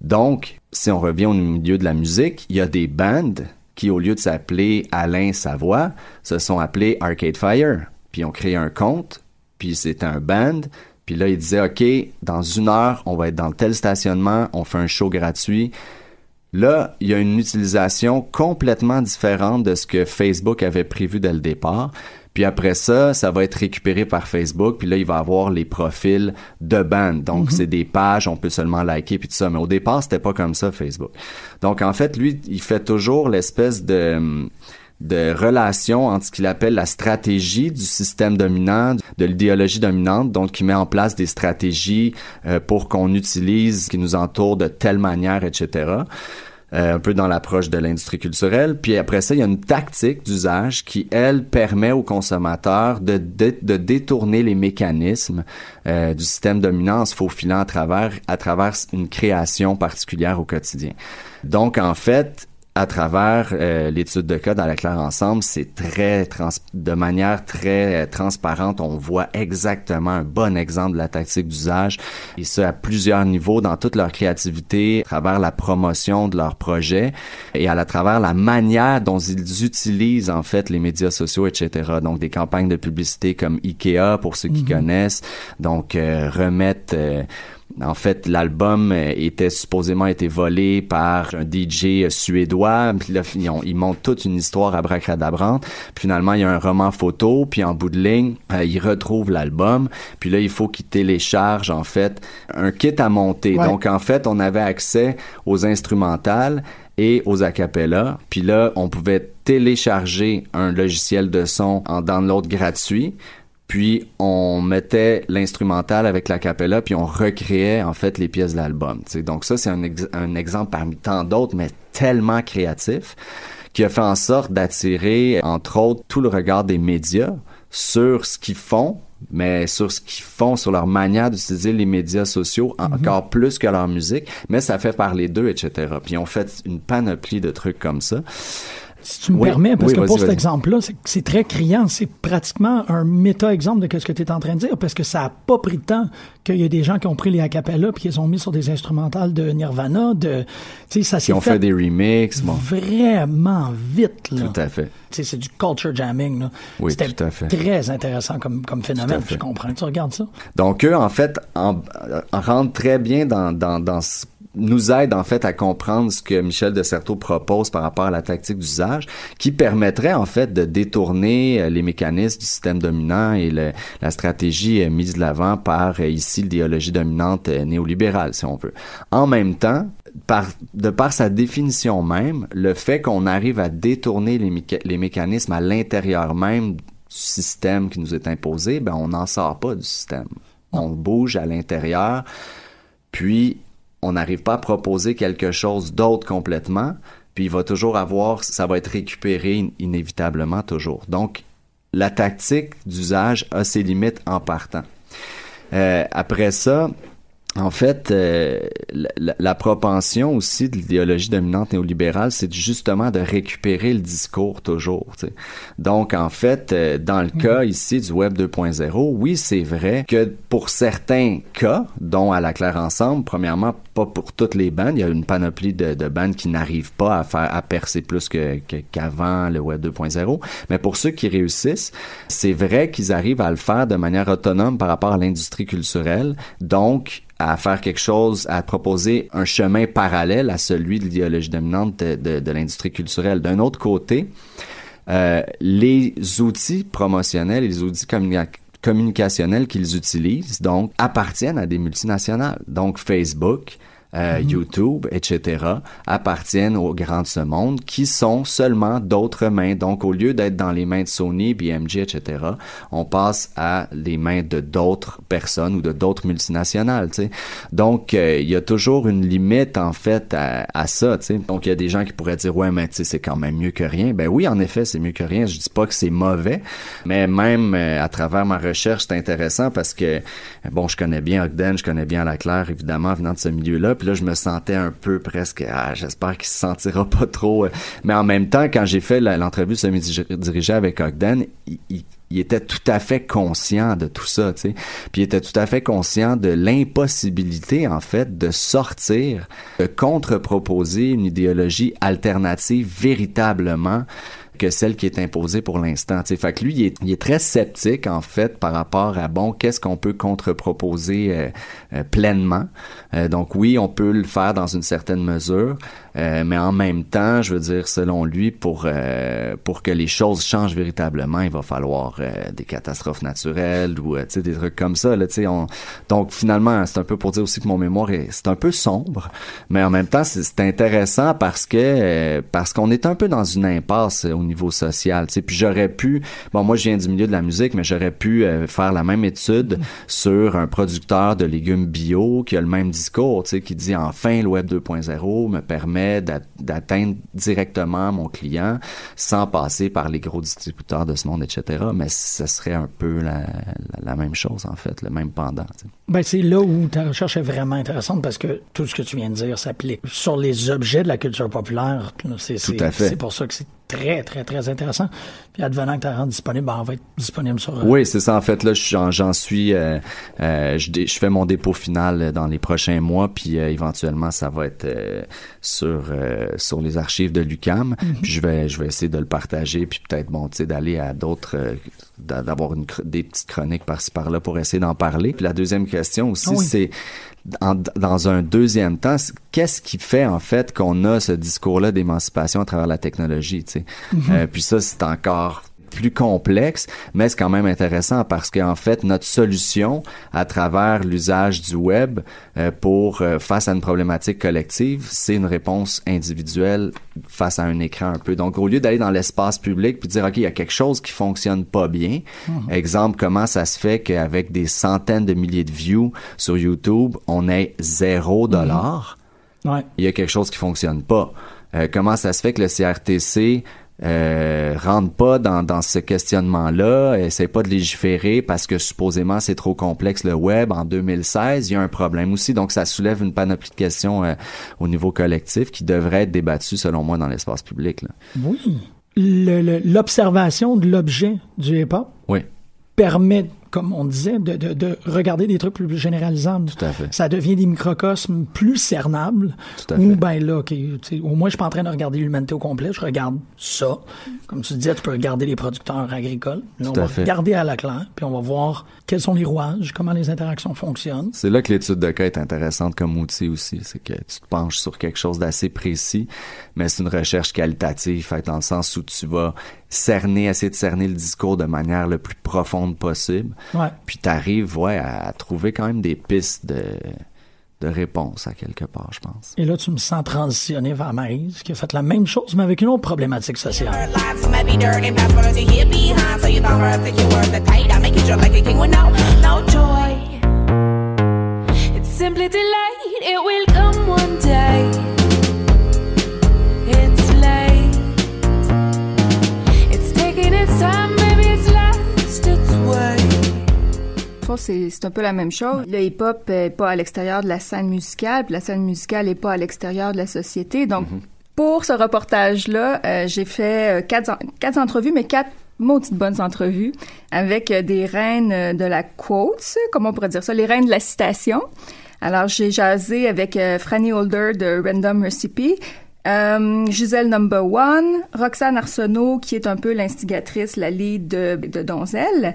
Donc, si on revient au milieu de la musique, il y a des bandes qui, au lieu de s'appeler Alain Savoie, se sont appelés Arcade Fire. Puis ont créé un compte, puis c'était un band. Puis là, ils disaient, OK, dans une heure, on va être dans tel stationnement, on fait un show gratuit. Là, il y a une utilisation complètement différente de ce que Facebook avait prévu dès le départ. Puis après ça, ça va être récupéré par Facebook. Puis là, il va avoir les profils de band. Donc, c'est des pages, on peut seulement liker puis tout ça. Mais au départ, c'était pas comme ça, Facebook. Donc, en fait, lui, il fait toujours l'espèce de de relation entre ce qu'il appelle la stratégie du système dominant, de l'idéologie dominante, donc qui met en place des stratégies euh, pour qu'on utilise ce qui nous entoure de telle manière, etc. Euh, un peu dans l'approche de l'industrie culturelle. Puis après ça, il y a une tactique d'usage qui, elle, permet aux consommateurs de, de, de détourner les mécanismes euh, du système dominant en se faufilant à travers, à travers une création particulière au quotidien. Donc, en fait, à travers euh, l'étude de cas dans la claire ensemble, c'est très trans de manière très euh, transparente, on voit exactement un bon exemple de la tactique d'usage et ça à plusieurs niveaux dans toute leur créativité, à travers la promotion de leur projet et à la travers la manière dont ils utilisent en fait les médias sociaux, etc. Donc des campagnes de publicité comme Ikea pour ceux qui connaissent, donc euh, remettre euh, en fait, l'album euh, était supposément été volé par un DJ suédois. Puis là, ils, ont- ils montent toute une histoire abracadabrante. Puis finalement, il y a un roman photo. Puis en bout de ligne, euh, ils retrouvent l'album. Puis là, il faut qu'ils téléchargent, en fait, un kit à monter. Ouais. Donc, en fait, on avait accès aux instrumentales et aux acapellas. Puis là, on pouvait télécharger un logiciel de son en download gratuit. Puis on mettait l'instrumental avec la capella, puis on recréait en fait les pièces de l'album. Donc ça, c'est un, ex- un exemple parmi tant d'autres, mais tellement créatif, qui a fait en sorte d'attirer, entre autres, tout le regard des médias sur ce qu'ils font, mais sur ce qu'ils font, sur leur manière d'utiliser les médias sociaux, en- encore plus que leur musique, mais ça fait parler d'eux, etc. Puis on fait une panoplie de trucs comme ça. Si tu me Oui, permets, parce oui, que pour cet exemple-là, c'est, très criant. C'est pratiquement un méta-exemple de ce que tu es en train de dire, parce que ça a pas pris de temps qu'il y a des gens qui ont pris les acapellas puis qu'ils ont mis sur des instrumentales de Nirvana, de, tu sais, ça Qui s'est ont fait des remixes, bon. vraiment vite, là. Tout à fait. Tu sais, c'est du culture jamming, là. Oui, tout à fait. très intéressant comme, comme phénomène. Je comprends. Tu regardes ça? Donc eux, en fait, en, en rentrent très bien dans, dans, dans ce- nous aident en fait à comprendre ce que Michel de Certeau propose par rapport à la tactique d'usage, qui permettrait en fait de détourner euh, les mécanismes du système dominant et la stratégie euh, mise de l'avant par euh, ici l'idéologie dominante néolibérale, si on veut. En même temps, par, de par sa définition même, le fait qu'on arrive à détourner les, les mécanismes à l'intérieur même du système qui nous est imposé, ben on n'en sort pas du système. On bouge à l'intérieur, puis on n'arrive pas à proposer quelque chose d'autre complètement, puis il va toujours avoir, ça va être récupéré in- inévitablement toujours. Donc, la tactique d'usage a ses limites en partant. Euh, après ça, En fait, euh, la, la propension aussi de l'idéologie dominante néolibérale, c'est justement de récupérer le discours toujours. tu sais. Donc, en fait, euh, dans le cas ici du Web 2.0, oui, c'est vrai que pour certains cas, dont à la Claire Ensemble, premièrement, pas pour toutes les bandes, il y a une panoplie de, de bandes qui n'arrivent pas à faire à percer plus que que- qu'avant le Web 2.0, mais pour ceux qui réussissent, c'est vrai qu'ils arrivent à le faire de manière autonome par rapport à l'industrie culturelle, donc à faire quelque chose, à proposer un chemin parallèle à celui de l'idéologie dominante de, l'industrie culturelle. D'un autre côté, euh, les outils promotionnels et les outils communi- communicationnels qu'ils utilisent, donc, appartiennent à des multinationales. Donc, Facebook, euh, YouTube, etc., appartiennent aux grands de ce monde qui sont seulement d'autres mains. Donc, au lieu d'être dans les mains de Sony, BMG, etc., on passe à les mains de d'autres personnes ou de d'autres multinationales. Donc, euh, il y a toujours une limite, en fait, à, à ça. Donc, il y a des gens qui pourraient dire, ouais, mais tu sais, c'est quand même mieux que rien. Ben oui, en effet, c'est mieux que rien. Je dis pas que c'est mauvais, mais même euh, à travers ma recherche, c'est intéressant parce que, bon, je connais bien Ogden, je connais bien Laclaire, évidemment, venant de ce milieu-là. Là, je me sentais un peu presque, ah, j'espère qu'il se sentira pas trop. euh. Mais en même temps, quand j'ai fait l'entrevue semi-dirigée avec Ogden, il était tout à fait conscient de tout ça, tu sais. Puis il était tout à fait conscient de l'impossibilité, en fait, de sortir, de contre-proposer une idéologie alternative véritablement que celle qui est imposée pour l'instant. Fait que lui, il est, il est très sceptique, en fait, par rapport à, bon, qu'est-ce qu'on peut contre-proposer euh, euh, pleinement. Euh, donc oui, on peut le faire dans une certaine mesure, euh, mais en même temps, je veux dire, selon lui, pour, euh, pour que les choses changent véritablement, il va falloir des catastrophes naturelles ou, des trucs comme ça, là, on- Donc finalement, c'est un peu pour dire aussi que mon mémoire est, c'est un peu sombre, mais en même temps, c'est intéressant parce que, parce qu'on est un peu dans une impasse au niveau social, tu sais. Puis j'aurais pu, bon, moi, je viens du milieu de la musique, mais j'aurais pu euh, faire la même étude sur un producteur de légumes bio qui a le même discours, tu sais, qui dit enfin le web 2.0 me permet d'a- d'atteindre directement mon client sans passer par les gros distributeurs de ce monde, etc. Mais ce serait un peu la, la, la même chose, en fait, le même pendant. tu sais. Ben, c'est là où ta recherche est vraiment intéressante parce que tout ce que tu viens de dire s'applique sur les objets de la culture populaire. C'est pour ça que c'est très, très, très intéressant. Puis advenant que tu rendu disponible, ben, on va être disponible sur... euh, Oui, c'est ça. En fait, là, j'en j'en suis. euh, euh, je, fais mon dépôt final euh, dans les prochains mois, puis euh, éventuellement, ça va être euh, sur euh, sur les archives de l'UCAM. Puis je vais je vais essayer de le partager, puis peut-être bon, tu sais, d'aller à d'autres, euh, d'a- d'avoir une des petites chroniques par-ci par-là pour essayer d'en parler. Puis la deuxième question aussi, oui. c'est en- dans un deuxième temps, qu'est-ce qui fait en fait qu'on a ce discours-là d'émancipation à travers la technologie, tu sais? Euh, puis ça, c'est encore plus complexe, mais c'est quand même intéressant parce qu'en fait, notre solution à travers l'usage du web euh, pour euh, face à une problématique collective, c'est une réponse individuelle face à un écran un peu. Donc, au lieu d'aller dans l'espace public puis dire, OK, il y a quelque chose qui fonctionne pas bien, exemple, comment ça se fait qu'avec des centaines de milliers de views sur YouTube, on ait zéro dollar? Ouais. il y a quelque chose qui fonctionne pas. Euh, comment ça se fait que le CRTC euh, rentre pas dans, dans ce questionnement-là, essaie pas de légiférer parce que supposément c'est trop complexe le web. En 2016, il y a un problème aussi. Donc ça soulève une panoplie de questions euh, au niveau collectif qui devraient être débattues selon moi dans l'espace public. Là. Oui. L'observation de l'objet du hip-hop Oui, permet, comme on disait, de, de, de regarder des trucs plus généralisables. tout à fait. Ça devient des microcosmes plus cernables. Tout à Ou fait. ben là, ok, tu sais, au moins je suis pas en train de regarder l'humanité au complet, je regarde ça. Comme tu disais, tu peux regarder les producteurs agricoles. Là, on va fait. regarder à la claire, puis on va voir quels sont les rouages, comment les interactions fonctionnent. C'est là que l'étude de cas est intéressante comme outil aussi. C'est que tu te penches sur quelque chose d'assez précis, mais c'est une recherche qualitative, faite dans le sens où tu vas cerner, essayer de cerner le discours de manière le plus profonde possible. Ouais. Puis tu arrives ouais, à, à trouver quand même des pistes de, de réponse à quelque part, je pense. Et là, tu me sens transitionner vers Maryse, qui a fait la même chose, mais avec une autre problématique sociale. Fond, c'est un peu la même chose. Le hip-hop est pas à l'extérieur de la scène musicale, puis la scène musicale est pas à l'extérieur de la société. Donc, pour ce reportage-là, euh, j'ai fait euh, quatre, quatre entrevues, mais quatre maudites bonnes entrevues avec euh, des reines de la quote, comment on pourrait dire ça, les reines de la citation. Alors, j'ai jasé avec euh, Franny Holder de Random Recipe, euh, Gisèle Number One, Roxane Arsenault, qui est un peu l'instigatrice, la lead de, de Donzelle,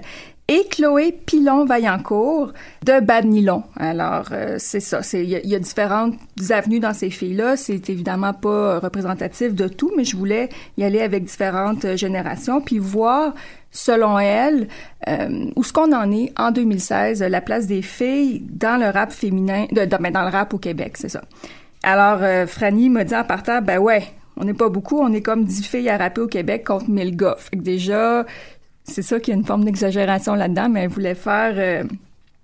et Chloé Pilon-Vaillancourt de Bad Nylon. Alors, euh, c'est ça. Il y, a- différentes avenues dans ces filles-là. C'est évidemment pas euh, représentatif de tout, mais je voulais y aller avec différentes euh, générations, puis voir, selon elles, euh, où ce qu'on en est en 2016, euh, la place des filles dans le rap féminin, de- ben, dans le rap au Québec, c'est ça. Alors, euh, Franny m'a dit en partant, ben ouais, on n'est pas beaucoup, on est comme 10 filles à rapper au Québec contre 1000 gars. Fait que déjà, c'est ça qu'il y a une forme d'exagération là-dedans, mais elle voulait faire euh,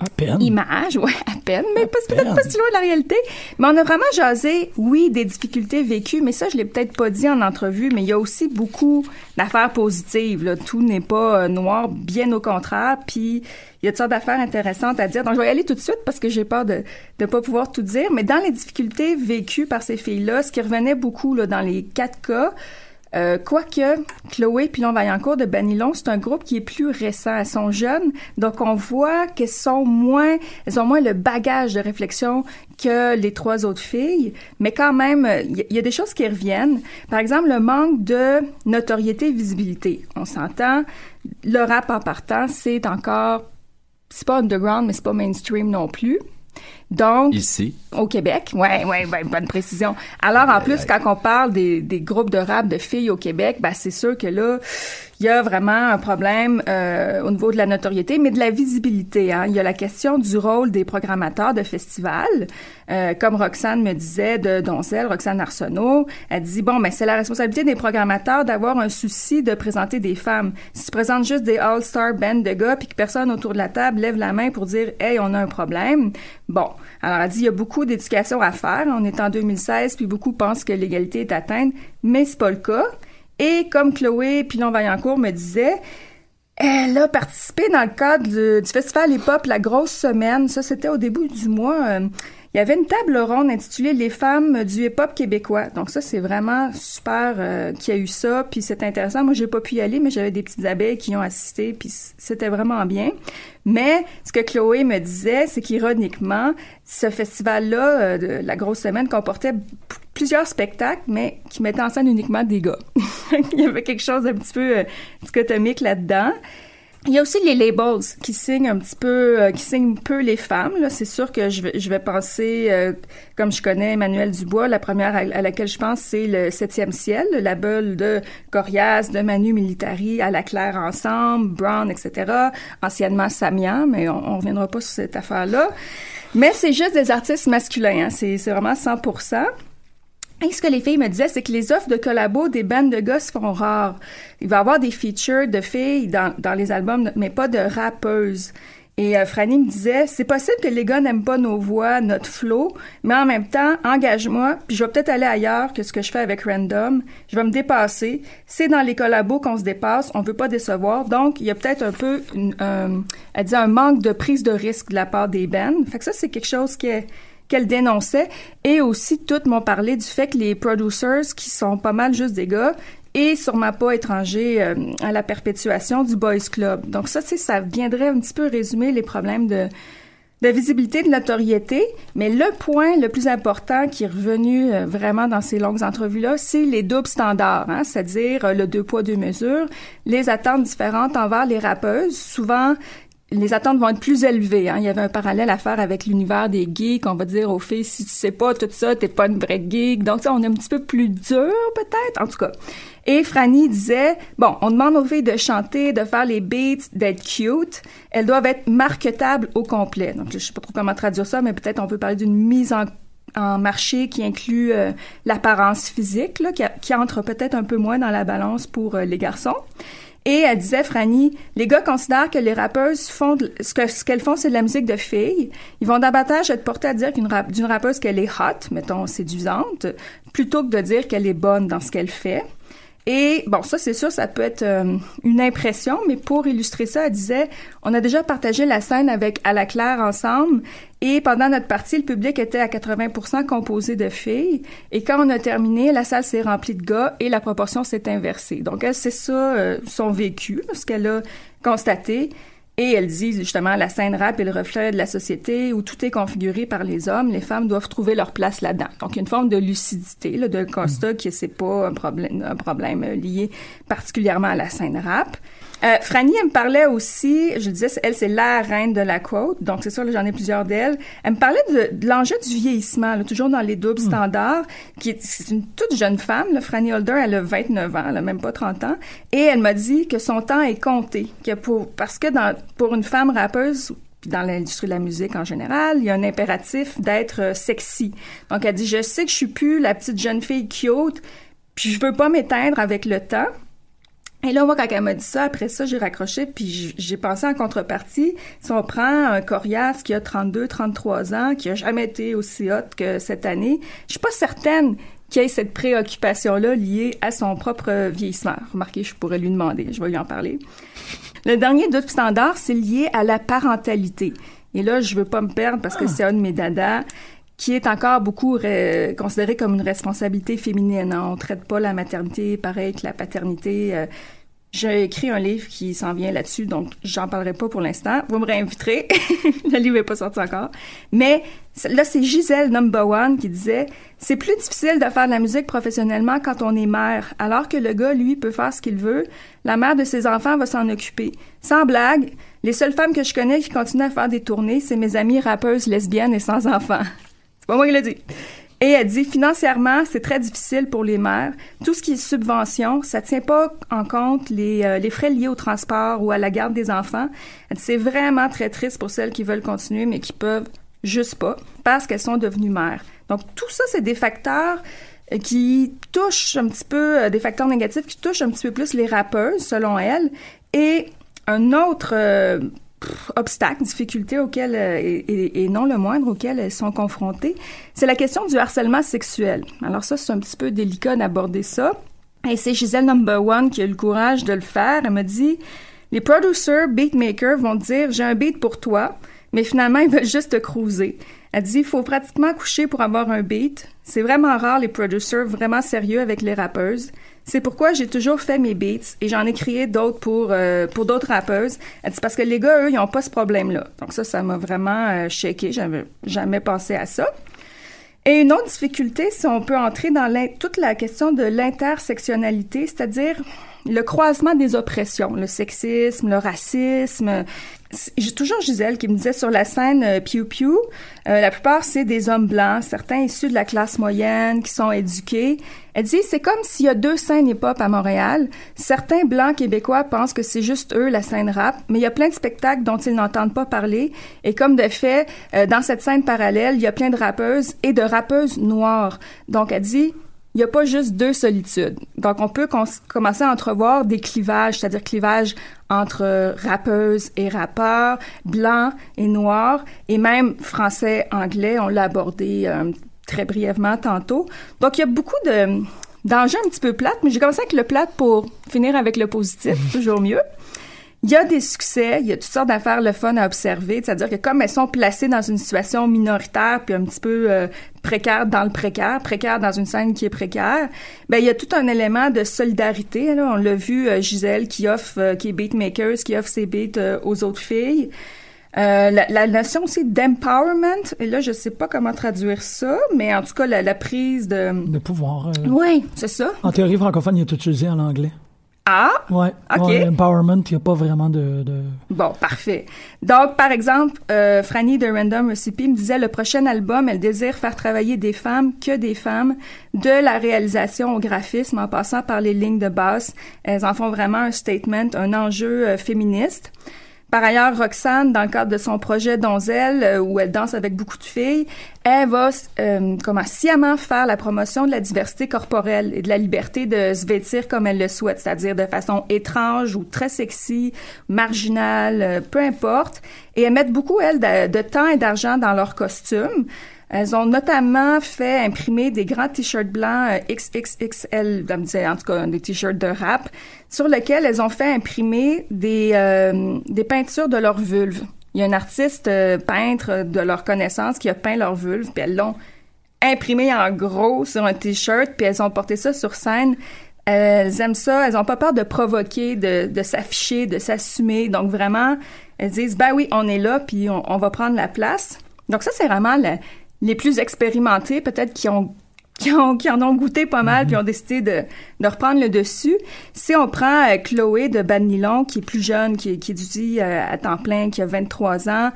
À peine. image, ouais, à peine, mais peut-être pas si loin de la réalité. Mais on a vraiment jasé, oui, des difficultés vécues, mais ça, je l'ai peut-être pas dit en entrevue, mais il y a aussi beaucoup d'affaires positives. Là. Tout n'est pas euh, noir, bien au contraire, puis il y a toutes sortes d'affaires intéressantes à dire. Donc, je vais y aller tout de suite parce que j'ai peur de ne pas pouvoir tout dire, mais dans les difficultés vécues par ces filles-là, ce qui revenait beaucoup là, dans les quatre cas, euh, quoique Chloé Pilon Vaillancourt de Banilon, c'est un groupe qui est plus récent. Elles sont jeunes, donc on voit qu'elles sont moins, elles ont moins le bagage de réflexion que les trois autres filles, mais quand même, il y, y a des choses qui reviennent. Par exemple, le manque de notoriété et visibilité. On s'entend, le rap en partant, c'est encore, c'est pas underground, mais c'est pas mainstream non plus. Donc, Ici. au Québec, ouais, ouais, ouais, bonne précision. Alors, en plus, quand on parle des, des groupes de rap de filles au Québec, ben, c'est sûr que là, il y a vraiment un problème euh, au niveau de la notoriété, mais de la visibilité. Hein. Il y a la question du rôle des programmateurs de festivals. Euh, comme Roxane me disait de Doncel, Roxane Arsenault, elle dit, bon, mais c'est la responsabilité des programmateurs d'avoir un souci de présenter des femmes. Si tu présentes juste des all-star bands de gars, puis que personne autour de la table lève la main pour dire, hey, on a un problème, bon. Alors, elle dit, il y a beaucoup d'éducation à faire. On est en 2016, puis beaucoup pensent que l'égalité est atteinte, mais c'est pas le cas. Et comme Chloé Pilon-Vaillancourt me disait, elle a participé dans le cadre du, festival hip-hop La Grosse Semaine. Ça, c'était au début du mois. Euh, il y avait une table ronde intitulée Les femmes du hip-hop québécois. Donc ça, c'est vraiment super euh, qu'il y a eu ça. Puis c'est intéressant. Moi, j'ai pas pu y aller, mais j'avais des petites abeilles qui y ont assisté. Puis c'était vraiment bien. Mais ce que Chloé me disait, c'est qu'ironiquement, ce festival-là, euh, de la grosse semaine, comportait plusieurs spectacles, mais qui mettaient en scène uniquement des gars. Il y avait quelque chose d'un petit peu euh, dichotomique là-dedans. Il y a aussi les labels qui signent un petit peu, euh, qui signent peu les femmes. C'est sûr que je vais, je vais penser, euh, comme je connais Emmanuel Dubois, la première à, laquelle je pense, c'est le Septième ciel, le label de Corias, de Manu Militari, à la Claire ensemble, Brown, etc. Anciennement Samian, mais on, on reviendra pas sur cette affaire-là. Mais c'est juste des artistes masculins, hein, c'est vraiment 100%. Et ce que les filles me disaient, c'est que les offres de collabo des bandes de gars se font rares. Il va y avoir des features de filles dans, les albums, mais pas de rappeuses. Et euh, Franny me disait, c'est possible que les gars n'aiment pas nos voix, notre flow, mais en même temps, engage-moi, puis je vais peut-être aller ailleurs que ce que je fais avec Random. Je vais me dépasser. C'est dans les collabos qu'on se dépasse, on veut pas décevoir. Donc, il y a peut-être un peu, euh, elle dit un manque de prise de risque de la part des bands. Fait que ça, c'est quelque chose qui est qu'elle dénonçait et aussi toutes m'ont parlé du fait que les producers qui sont pas mal juste des gars et sûrement pas étrangers euh, à la perpétuation du boys club. Donc ça, tu ça viendrait un petit peu résumer les problèmes de de visibilité, de notoriété, mais le point le plus important qui est revenu euh, vraiment dans ces longues entrevues-là, c'est les doubles standards, hein, c'est-à-dire euh, le deux poids, deux mesures, les attentes différentes envers les rappeuses. Souvent, les attentes vont être plus élevées. Hein. Il y avait un parallèle à faire avec l'univers des geeks. On va dire aux filles, si tu sais pas tout ça, t'es pas une vraie geek. Donc, ça, on est un petit peu plus dur, peut-être. En tout cas. Et Franny disait, bon, on demande aux filles de chanter, de faire les beats, d'être cute. Elles doivent être marketables au complet. Donc, je sais pas trop comment traduire ça, mais peut-être on peut parler d'une mise en marché qui inclut euh, l'apparence physique, là, qui entre peut-être un peu moins dans la balance pour euh, les garçons. Et elle disait, Franny, les gars considèrent que les rappeuses font de- ce que ce qu'elles font, c'est de la musique de filles. Ils vont davantage être portés à dire qu'une d'une rappeuse qu'elle est hot, mettons séduisante, plutôt que de dire qu'elle est bonne dans ce qu'elle fait. Et bon, ça c'est sûr, ça peut être euh, une impression, mais pour illustrer ça, elle disait, on a déjà partagé la scène avec À la Claire ensemble, et pendant notre partie, le public était à 80% composé de filles, et quand on a terminé, la salle s'est remplie de gars et la proportion s'est inversée. Donc elle, c'est ça euh, son vécu, ce qu'elle a constaté. Et elle dit justement la scène rap est le reflet de la société où tout est configuré par les hommes. Les femmes doivent trouver leur place là-dedans. Donc il y a une forme de lucidité, là, de constat que c'est pas un problème, un problème lié particulièrement à la scène rap. Euh, Franny, elle me parlait aussi, je le disais, elle, c'est la reine de la quote, donc c'est sûr, j'en ai plusieurs d'elles. Elle me parlait de, de l'enjeu du vieillissement, là, toujours dans les doubles standards, qui est, c'est une toute jeune femme, là, Franny Holder, elle a 29 ans, elle a même pas 30 ans, et elle m'a dit que son temps est compté, que pour, parce que dans, pour une femme rappeuse, dans l'industrie de la musique en général, il y a un impératif d'être euh, sexy. Donc, elle dit, je sais que je suis plus la petite jeune fille cute, puis je veux pas m'éteindre avec le temps. Et là, moi, quand elle m'a dit ça, après ça, j'ai raccroché, puis j'ai pensé en contrepartie, si on prend un coriace qui a 32, 33 ans, qui a jamais été aussi hot que cette année, je suis pas certaine qu'il ait cette préoccupation-là liée à son propre vieillissement. Remarquez, je pourrais lui demander, je vais lui en parler. Le dernier double standard, c'est lié à la parentalité. Et là, je veux pas me perdre parce que c'est un de mes dadas qui est encore beaucoup ré- considéré comme une responsabilité féminine. hein. On traite pas la maternité pareil que la paternité. euh. J'ai écrit un livre qui s'en vient là-dessus, donc j'en parlerai pas pour l'instant. Vous me réinviterez. le livre est pas sorti encore. Mais là, c'est Gisèle Number qui disait « C'est plus difficile de faire de la musique professionnellement quand on est mère, alors que le gars, lui, peut faire ce qu'il veut. La mère de ses enfants va s'en occuper. Sans blague, les seules femmes que je connais qui continuent à faire des tournées, c'est mes amies rappeuses lesbiennes et sans enfants. » C'est pas moi qui l'ai dit. Et elle dit financièrement, c'est très difficile pour les mères. Tout ce qui est subvention, ça tient pas en compte les, euh, les frais liés au transport ou à la garde des enfants. C'est vraiment très triste pour celles qui veulent continuer mais qui peuvent juste pas parce qu'elles sont devenues mères. Donc tout ça, c'est des facteurs euh, qui touchent un petit peu, euh, des facteurs négatifs qui touchent un petit peu plus les rappeuses, selon elle. Et un autre euh, pff, obstacle, difficulté auquel, euh, et, non le moindre, auquel elles sont confrontées, c'est la question du harcèlement sexuel. Alors ça, c'est un petit peu délicat d'aborder ça. Et c'est Gisèle Number One qui a eu le courage de le faire. Elle me dit, les producers, beatmakers vont dire, j'ai un beat pour toi, mais finalement, ils veulent juste te cruiser. Elle dit, il faut pratiquement coucher pour avoir un beat. C'est vraiment rare les producers vraiment sérieux avec les rappeuses. C'est pourquoi j'ai toujours fait mes beats et j'en ai créé d'autres pour euh, pour d'autres rappeuses. Dit parce que les gars eux ils ont pas ce problème là. Donc ça ça m'a vraiment euh, shaké, j'avais jamais pensé à ça. Et une autre difficulté, si on peut entrer dans toute la question de l'intersectionnalité, c'est-à-dire le croisement des oppressions, le sexisme, le racisme. J'ai toujours Gisèle qui me disait sur la scène euh, Pew Pew, euh, la plupart c'est des hommes blancs, certains issus de la classe moyenne, qui sont éduqués. Elle dit c'est comme s'il y a deux scènes hip-hop à Montréal. Certains blancs québécois pensent que c'est juste eux la scène rap, mais il y a plein de spectacles dont ils n'entendent pas parler. Et comme de fait, euh, dans cette scène parallèle, il y a plein de rappeuses et de rappeuses noires. Donc elle dit il n'y a pas juste deux solitudes. Donc, on peut commencer à entrevoir des clivages, c'est-à-dire clivages entre rappeuses et rappeurs, blancs et noirs, et même français, anglais, on l'a abordé euh, très brièvement tantôt. Donc, il y a beaucoup de d'enjeux un petit peu plates, mais j'ai commencé avec le plate pour finir avec le positif, toujours mieux. Il y a des succès, il y a toutes sortes d'affaires le fun à observer, c'est-à-dire que comme elles sont placées dans une situation minoritaire puis un petit peu euh, précaire dans le précaire, précaire dans une scène qui est précaire, ben il y a tout un élément de solidarité. Là. On l'a vu, euh, Gisèle qui offre, euh, qui est beatmaker, qui offre ses beats euh, aux autres filles. Euh, la, la notion aussi d'empowerment, et là je sais pas comment traduire ça, mais en tout cas la, la prise de... De pouvoir. euh, Oui, c'est ça. En théorie francophone, il est utilisé en anglais. Ah, Ouais. OK. ouais, empowerment, il n'y a pas vraiment de. de... Bon, parfait. Donc, par exemple, euh, Franny de Random Recipe me disait le prochain album, elle désire faire travailler des femmes, que des femmes, de la réalisation au graphisme, en passant par les lignes de basse. Elles en font vraiment un statement, un enjeu euh, féministe. Par ailleurs, Roxane, dans le cadre de son projet Donzelle, euh, où elle danse avec beaucoup de filles, elle va euh, comment sciemment faire la promotion de la diversité corporelle et de la liberté de se vêtir comme elle le souhaite, c'est-à-dire de façon étrange ou très sexy, marginale, euh, peu importe. Et elles mettent beaucoup, elles, de, de temps et d'argent dans leurs costumes. Elles ont notamment fait imprimer des grands t-shirts blancs euh, XXXL, en tout cas des t-shirts de rap, sur lesquels elles ont fait imprimer des, euh, des peintures de leur vulve. Il y a un artiste euh, peintre de leur connaissance qui a peint leur vulve, puis elles l'ont imprimé en gros sur un t-shirt, puis elles ont porté ça sur scène. Elles aiment ça, elles ont pas peur de provoquer, de, s'afficher, de s'assumer. Donc vraiment, elles disent, ben oui, on est là, puis on, on va prendre la place. Donc ça, c'est vraiment le- les plus expérimentés, peut-être qui ont qui, ont, qui en ont goûté pas mal, puis ont décidé de, de reprendre le dessus. Si on prend euh, Chloé de Bad Nylon, qui est plus jeune, qui, qui étudie euh, à temps plein, qui a 23 ans,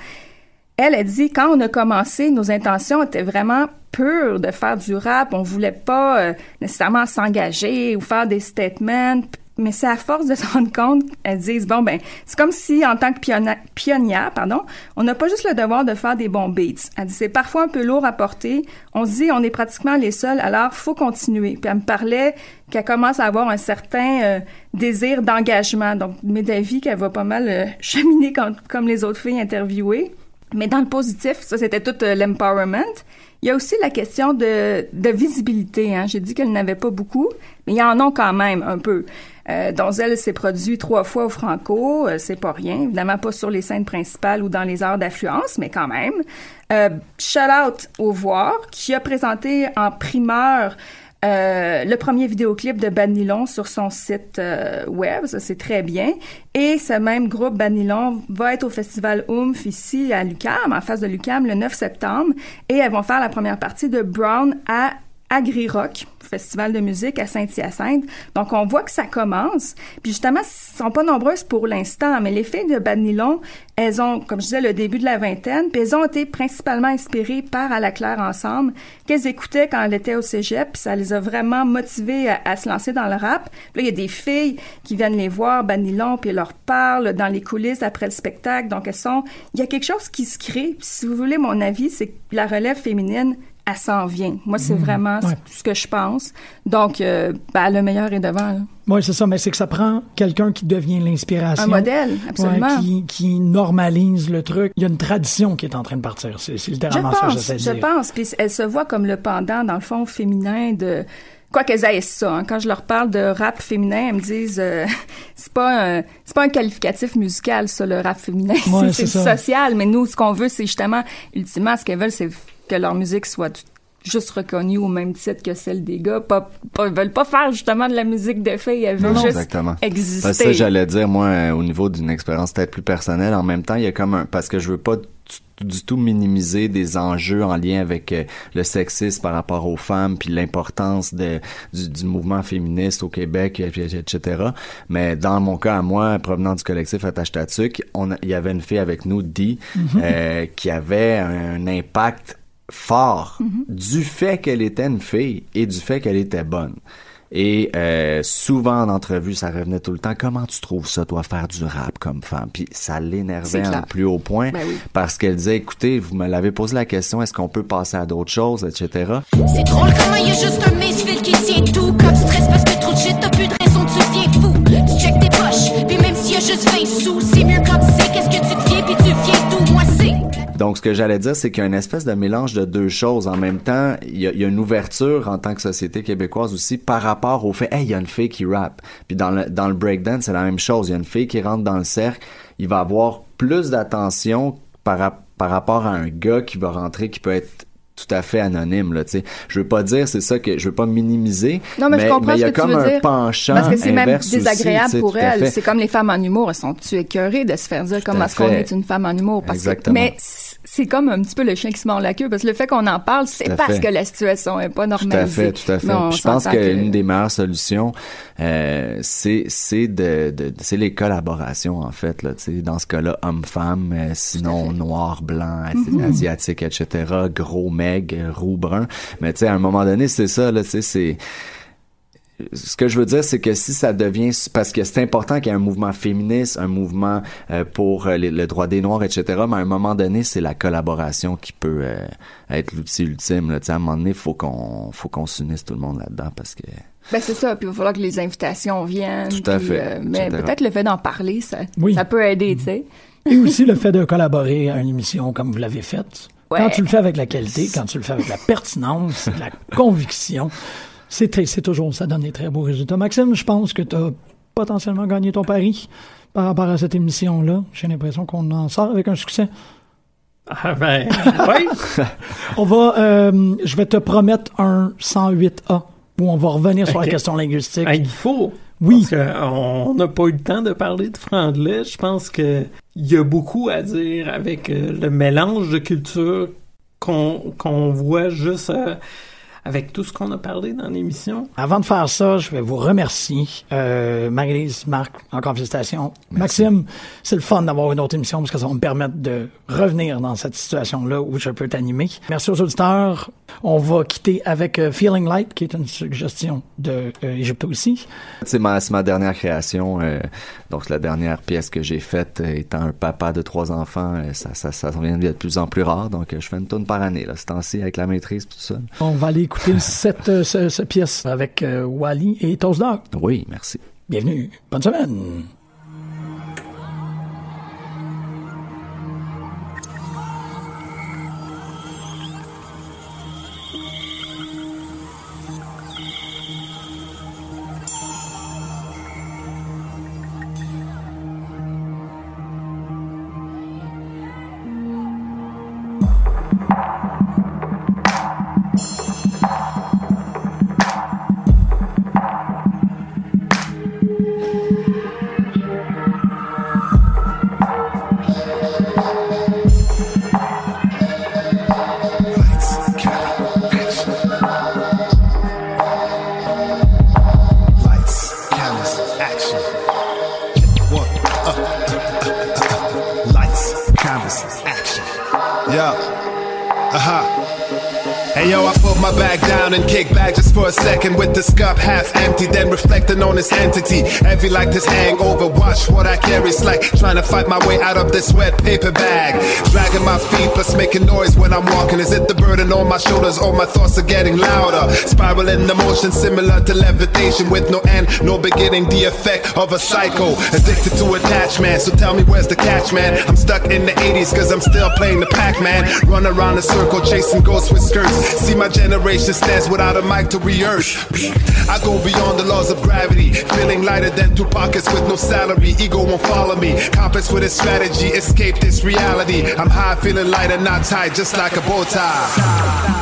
elle a dit quand on a commencé, nos intentions étaient vraiment pures de faire du rap. On voulait pas euh, nécessairement s'engager ou faire des statements. Mais c'est à force de se rendre compte, elles disent bon ben c'est comme si en tant que pionnière, pardon, on n'a pas juste le devoir de faire des bons beats. Elle dit c'est parfois un peu lourd à porter. On se dit on est pratiquement les seuls, alors faut continuer. Puis elle me parlait qu'elle commence à avoir un certain euh, désir d'engagement. Donc mais d'avis qu'elle va pas mal euh, cheminer comme, comme les autres filles interviewées. Mais dans le positif, ça c'était tout euh, l'empowerment. Il y a aussi la question de, de visibilité. Hein. J'ai dit qu'elle n'avait pas beaucoup, mais il y en a quand même un peu. Euh, Donzel s'est produit trois fois au Franco, euh, c'est pas rien. Évidemment pas sur les scènes principales ou dans les heures d'affluence, mais quand même. Euh, shout out au Voir, qui a présenté en primeur euh, le premier vidéoclip de Banilon sur son site euh, web, ça c'est très bien. Et ce même groupe Banilon va être au festival Oomph ici à Lucam, en face de Lucam, le 9 septembre. Et elles vont faire la première partie de Brown à Agri-Rock, festival de musique à Saint-Hyacinthe. Donc, on voit que ça commence. Puis justement, elles sont pas nombreuses pour l'instant, mais les filles de Bad Nylon, elles ont, comme je disais, le début de la vingtaine, puis elles ont été principalement inspirées par À la Claire Ensemble, qu'elles écoutaient quand elles étaient au cégep, puis ça les a vraiment motivées à, se lancer dans le rap. Là, il y a des filles qui viennent les voir, Bad Nylon, puis elles leur parlent dans les coulisses après le spectacle. Donc, elles sont... Il y a quelque chose qui se crée. Puis si vous voulez mon avis, c'est que la relève féminine, elle s'en vient. Moi, c'est Mhm. vraiment Ouais. ce que je pense. Donc, euh, ben, le meilleur est devant. là. Oui, c'est ça, mais c'est que ça prend quelqu'un qui devient l'inspiration. Un modèle, absolument. Ouais, qui, qui normalise le truc. Il y a une tradition qui est en train de partir. C'est c'est Je littéralement ça pense, j'essaie de je dire. pense. Puis elle se voit comme le pendant, dans le fond, féminin de... Quoi qu'elles aient ça. hein. Quand je leur parle de rap féminin, elles me disent euh, c'est pas un c'est pas un qualificatif musical ça le rap féminin, Ouais, c'est social. Mais nous, ce qu'on veut, c'est justement ultimement ce qu'elles veulent, c'est que leur musique soit juste reconnue au même titre que celle des gars. Pas, veulent pas faire justement de la musique de filles, elles veulent juste Exactement. exister. Parce que ça, j'allais dire, moi, euh, au niveau d'une expérience peut-être plus personnelle, en même temps, il y a comme un... Parce que je veux pas du- tout minimiser des enjeux en lien avec euh, le sexisme par rapport aux femmes, puis l'importance de, du, du mouvement féministe au Québec, etc. Mais dans mon cas, à moi, provenant du collectif Attache Tatuc, il y avait une fille avec nous, Dee, Mhm. euh, qui avait un impact fort du fait qu'elle était une fille et du fait qu'elle était bonne. Et euh, souvent en entrevue, ça revenait tout le temps. Comment tu trouves ça, toi, faire du rap comme femme? Puis ça l'énervait à plus haut point Ben oui. parce qu'elle disait, écoutez, vous me l'avez posé la question, est-ce qu'on peut passer à d'autres choses, etc. C'est drôle comment y a juste un misfit qui tient tout tu stresses parce que trop de shit, t'as plus de raison, tu deviens fou Tu check tes poches, puis Donc, ce que j'allais dire, c'est qu'il y a une espèce de mélange de deux choses. En même temps, il y a, il y a une ouverture en tant que société québécoise aussi par rapport au fait, hey, il y a une fille qui rappe. Puis dans le, dans le breakdance, c'est la même chose. Il y a une fille qui rentre dans le cercle, il va avoir plus d'attention par, par rapport à un gars qui va rentrer, qui peut être tout à fait anonyme là tu sais je veux pas dire c'est ça que je veux pas minimiser Non, mais, je comprends il y ce a que tu comme veux un dire. penchant Parce que c'est même aussi, désagréable tu pour elles. C'est comme les femmes en humour. Elles sont-tu écœurées de se faire dire comment est-ce qu'on est une femme en humour? Parce que, Exactement. mais c- c'est comme un petit peu le chien qui se mord la queue. Parce que le fait qu'on en parle, Tout c'est parce que la situation est pas Tout normalisée. à fait, tout à fait. Je pense qu'une des meilleures solutions, euh, c'est c'est de, de c'est les collaborations en fait là. Tu sais, dans ce cas-là, homme-femme, euh, sinon noir, blanc, asi- Mhm. asiatique, etc. Gros, maigre, roux, brun. Mais tu sais, à un moment donné, c'est ça là. Tu sais, c'est ce que je veux dire, c'est que si ça devient parce que c'est important qu'il y ait un mouvement féministe, un mouvement euh, pour euh, les- le droit des noirs, etc. Mais à un moment donné, c'est la collaboration qui peut euh, être l'outil ultime. Là. Tu sais, À un moment donné, faut qu'on faut qu'on s'unisse tout le monde là-dedans parce que Ben c'est ça, puis il va falloir que les invitations viennent. Tout à puis, fait, euh, mais peut-être le fait d'en parler, ça, Oui. ça peut aider, tu sais. Et aussi le fait de collaborer à une émission comme vous l'avez faite. Ouais. Quand tu le fais avec la qualité, quand tu le fais avec la pertinence, la conviction, c'est toujours, ça donne des très beaux résultats. Maxime, je pense que tu as potentiellement gagné ton pari par rapport à cette émission-là. J'ai l'impression qu'on en sort avec un succès. Ah ben, oui. On va, euh, je vais te promettre un 108A où on va revenir sur la question linguistique. Ah, il faut. Oui. Parce qu'on n'a pas eu le temps de parler de franglais. Je pense que il y a beaucoup à dire avec euh, le mélange de cultures qu'on qu'on voit juste euh, avec tout ce qu'on a parlé dans l'émission. Avant de faire ça, je vais vous remercier. Euh, Marie-Lise, Marc, encore félicitations. Maxime, c'est le fun d'avoir une autre émission parce que ça va me permettre de revenir dans cette situation-là où je peux t'animer. Merci aux auditeurs. On va quitter avec euh, Feeling Light, qui est une suggestion de euh, Égypte aussi. C'est ma, dernière création. euh, donc, c'est la dernière pièce que j'ai faite. euh, étant un papa de trois enfants, euh, ça, ça, ça vient d'être de plus en plus rare. Donc, euh, je fais une tonne par année, là, ce temps-ci, avec la maîtrise, tout ça. On va aller écouter cette, euh, ce- cette pièce avec euh, Wally et Toast Dog. Oui, merci. Bienvenue. Bonne semaine. Second with this cup half empty, then reflecting on this entity. Heavy like this hangover, watch what I carry. It's like trying to fight my way out of this wet paper bag. Dragging my feet, plus making noise when I'm walking. Is it the burden on my shoulders or my thoughts are getting louder? Spiraling the motion similar to levitation with no end, no beginning. The effect of a psycho, addicted to attachment. So tell me where's the catch, man? I'm stuck in the 80s cause I'm still playing the Pac-Man. Run around the circle chasing ghosts with skirts. See my generation stands without a mic to I go beyond the laws of gravity, feeling lighter than two pockets with no salary. Ego won't follow me. Compass with a strategy, escape this reality. I'm high, feeling lighter, not tight, just like a bow tie.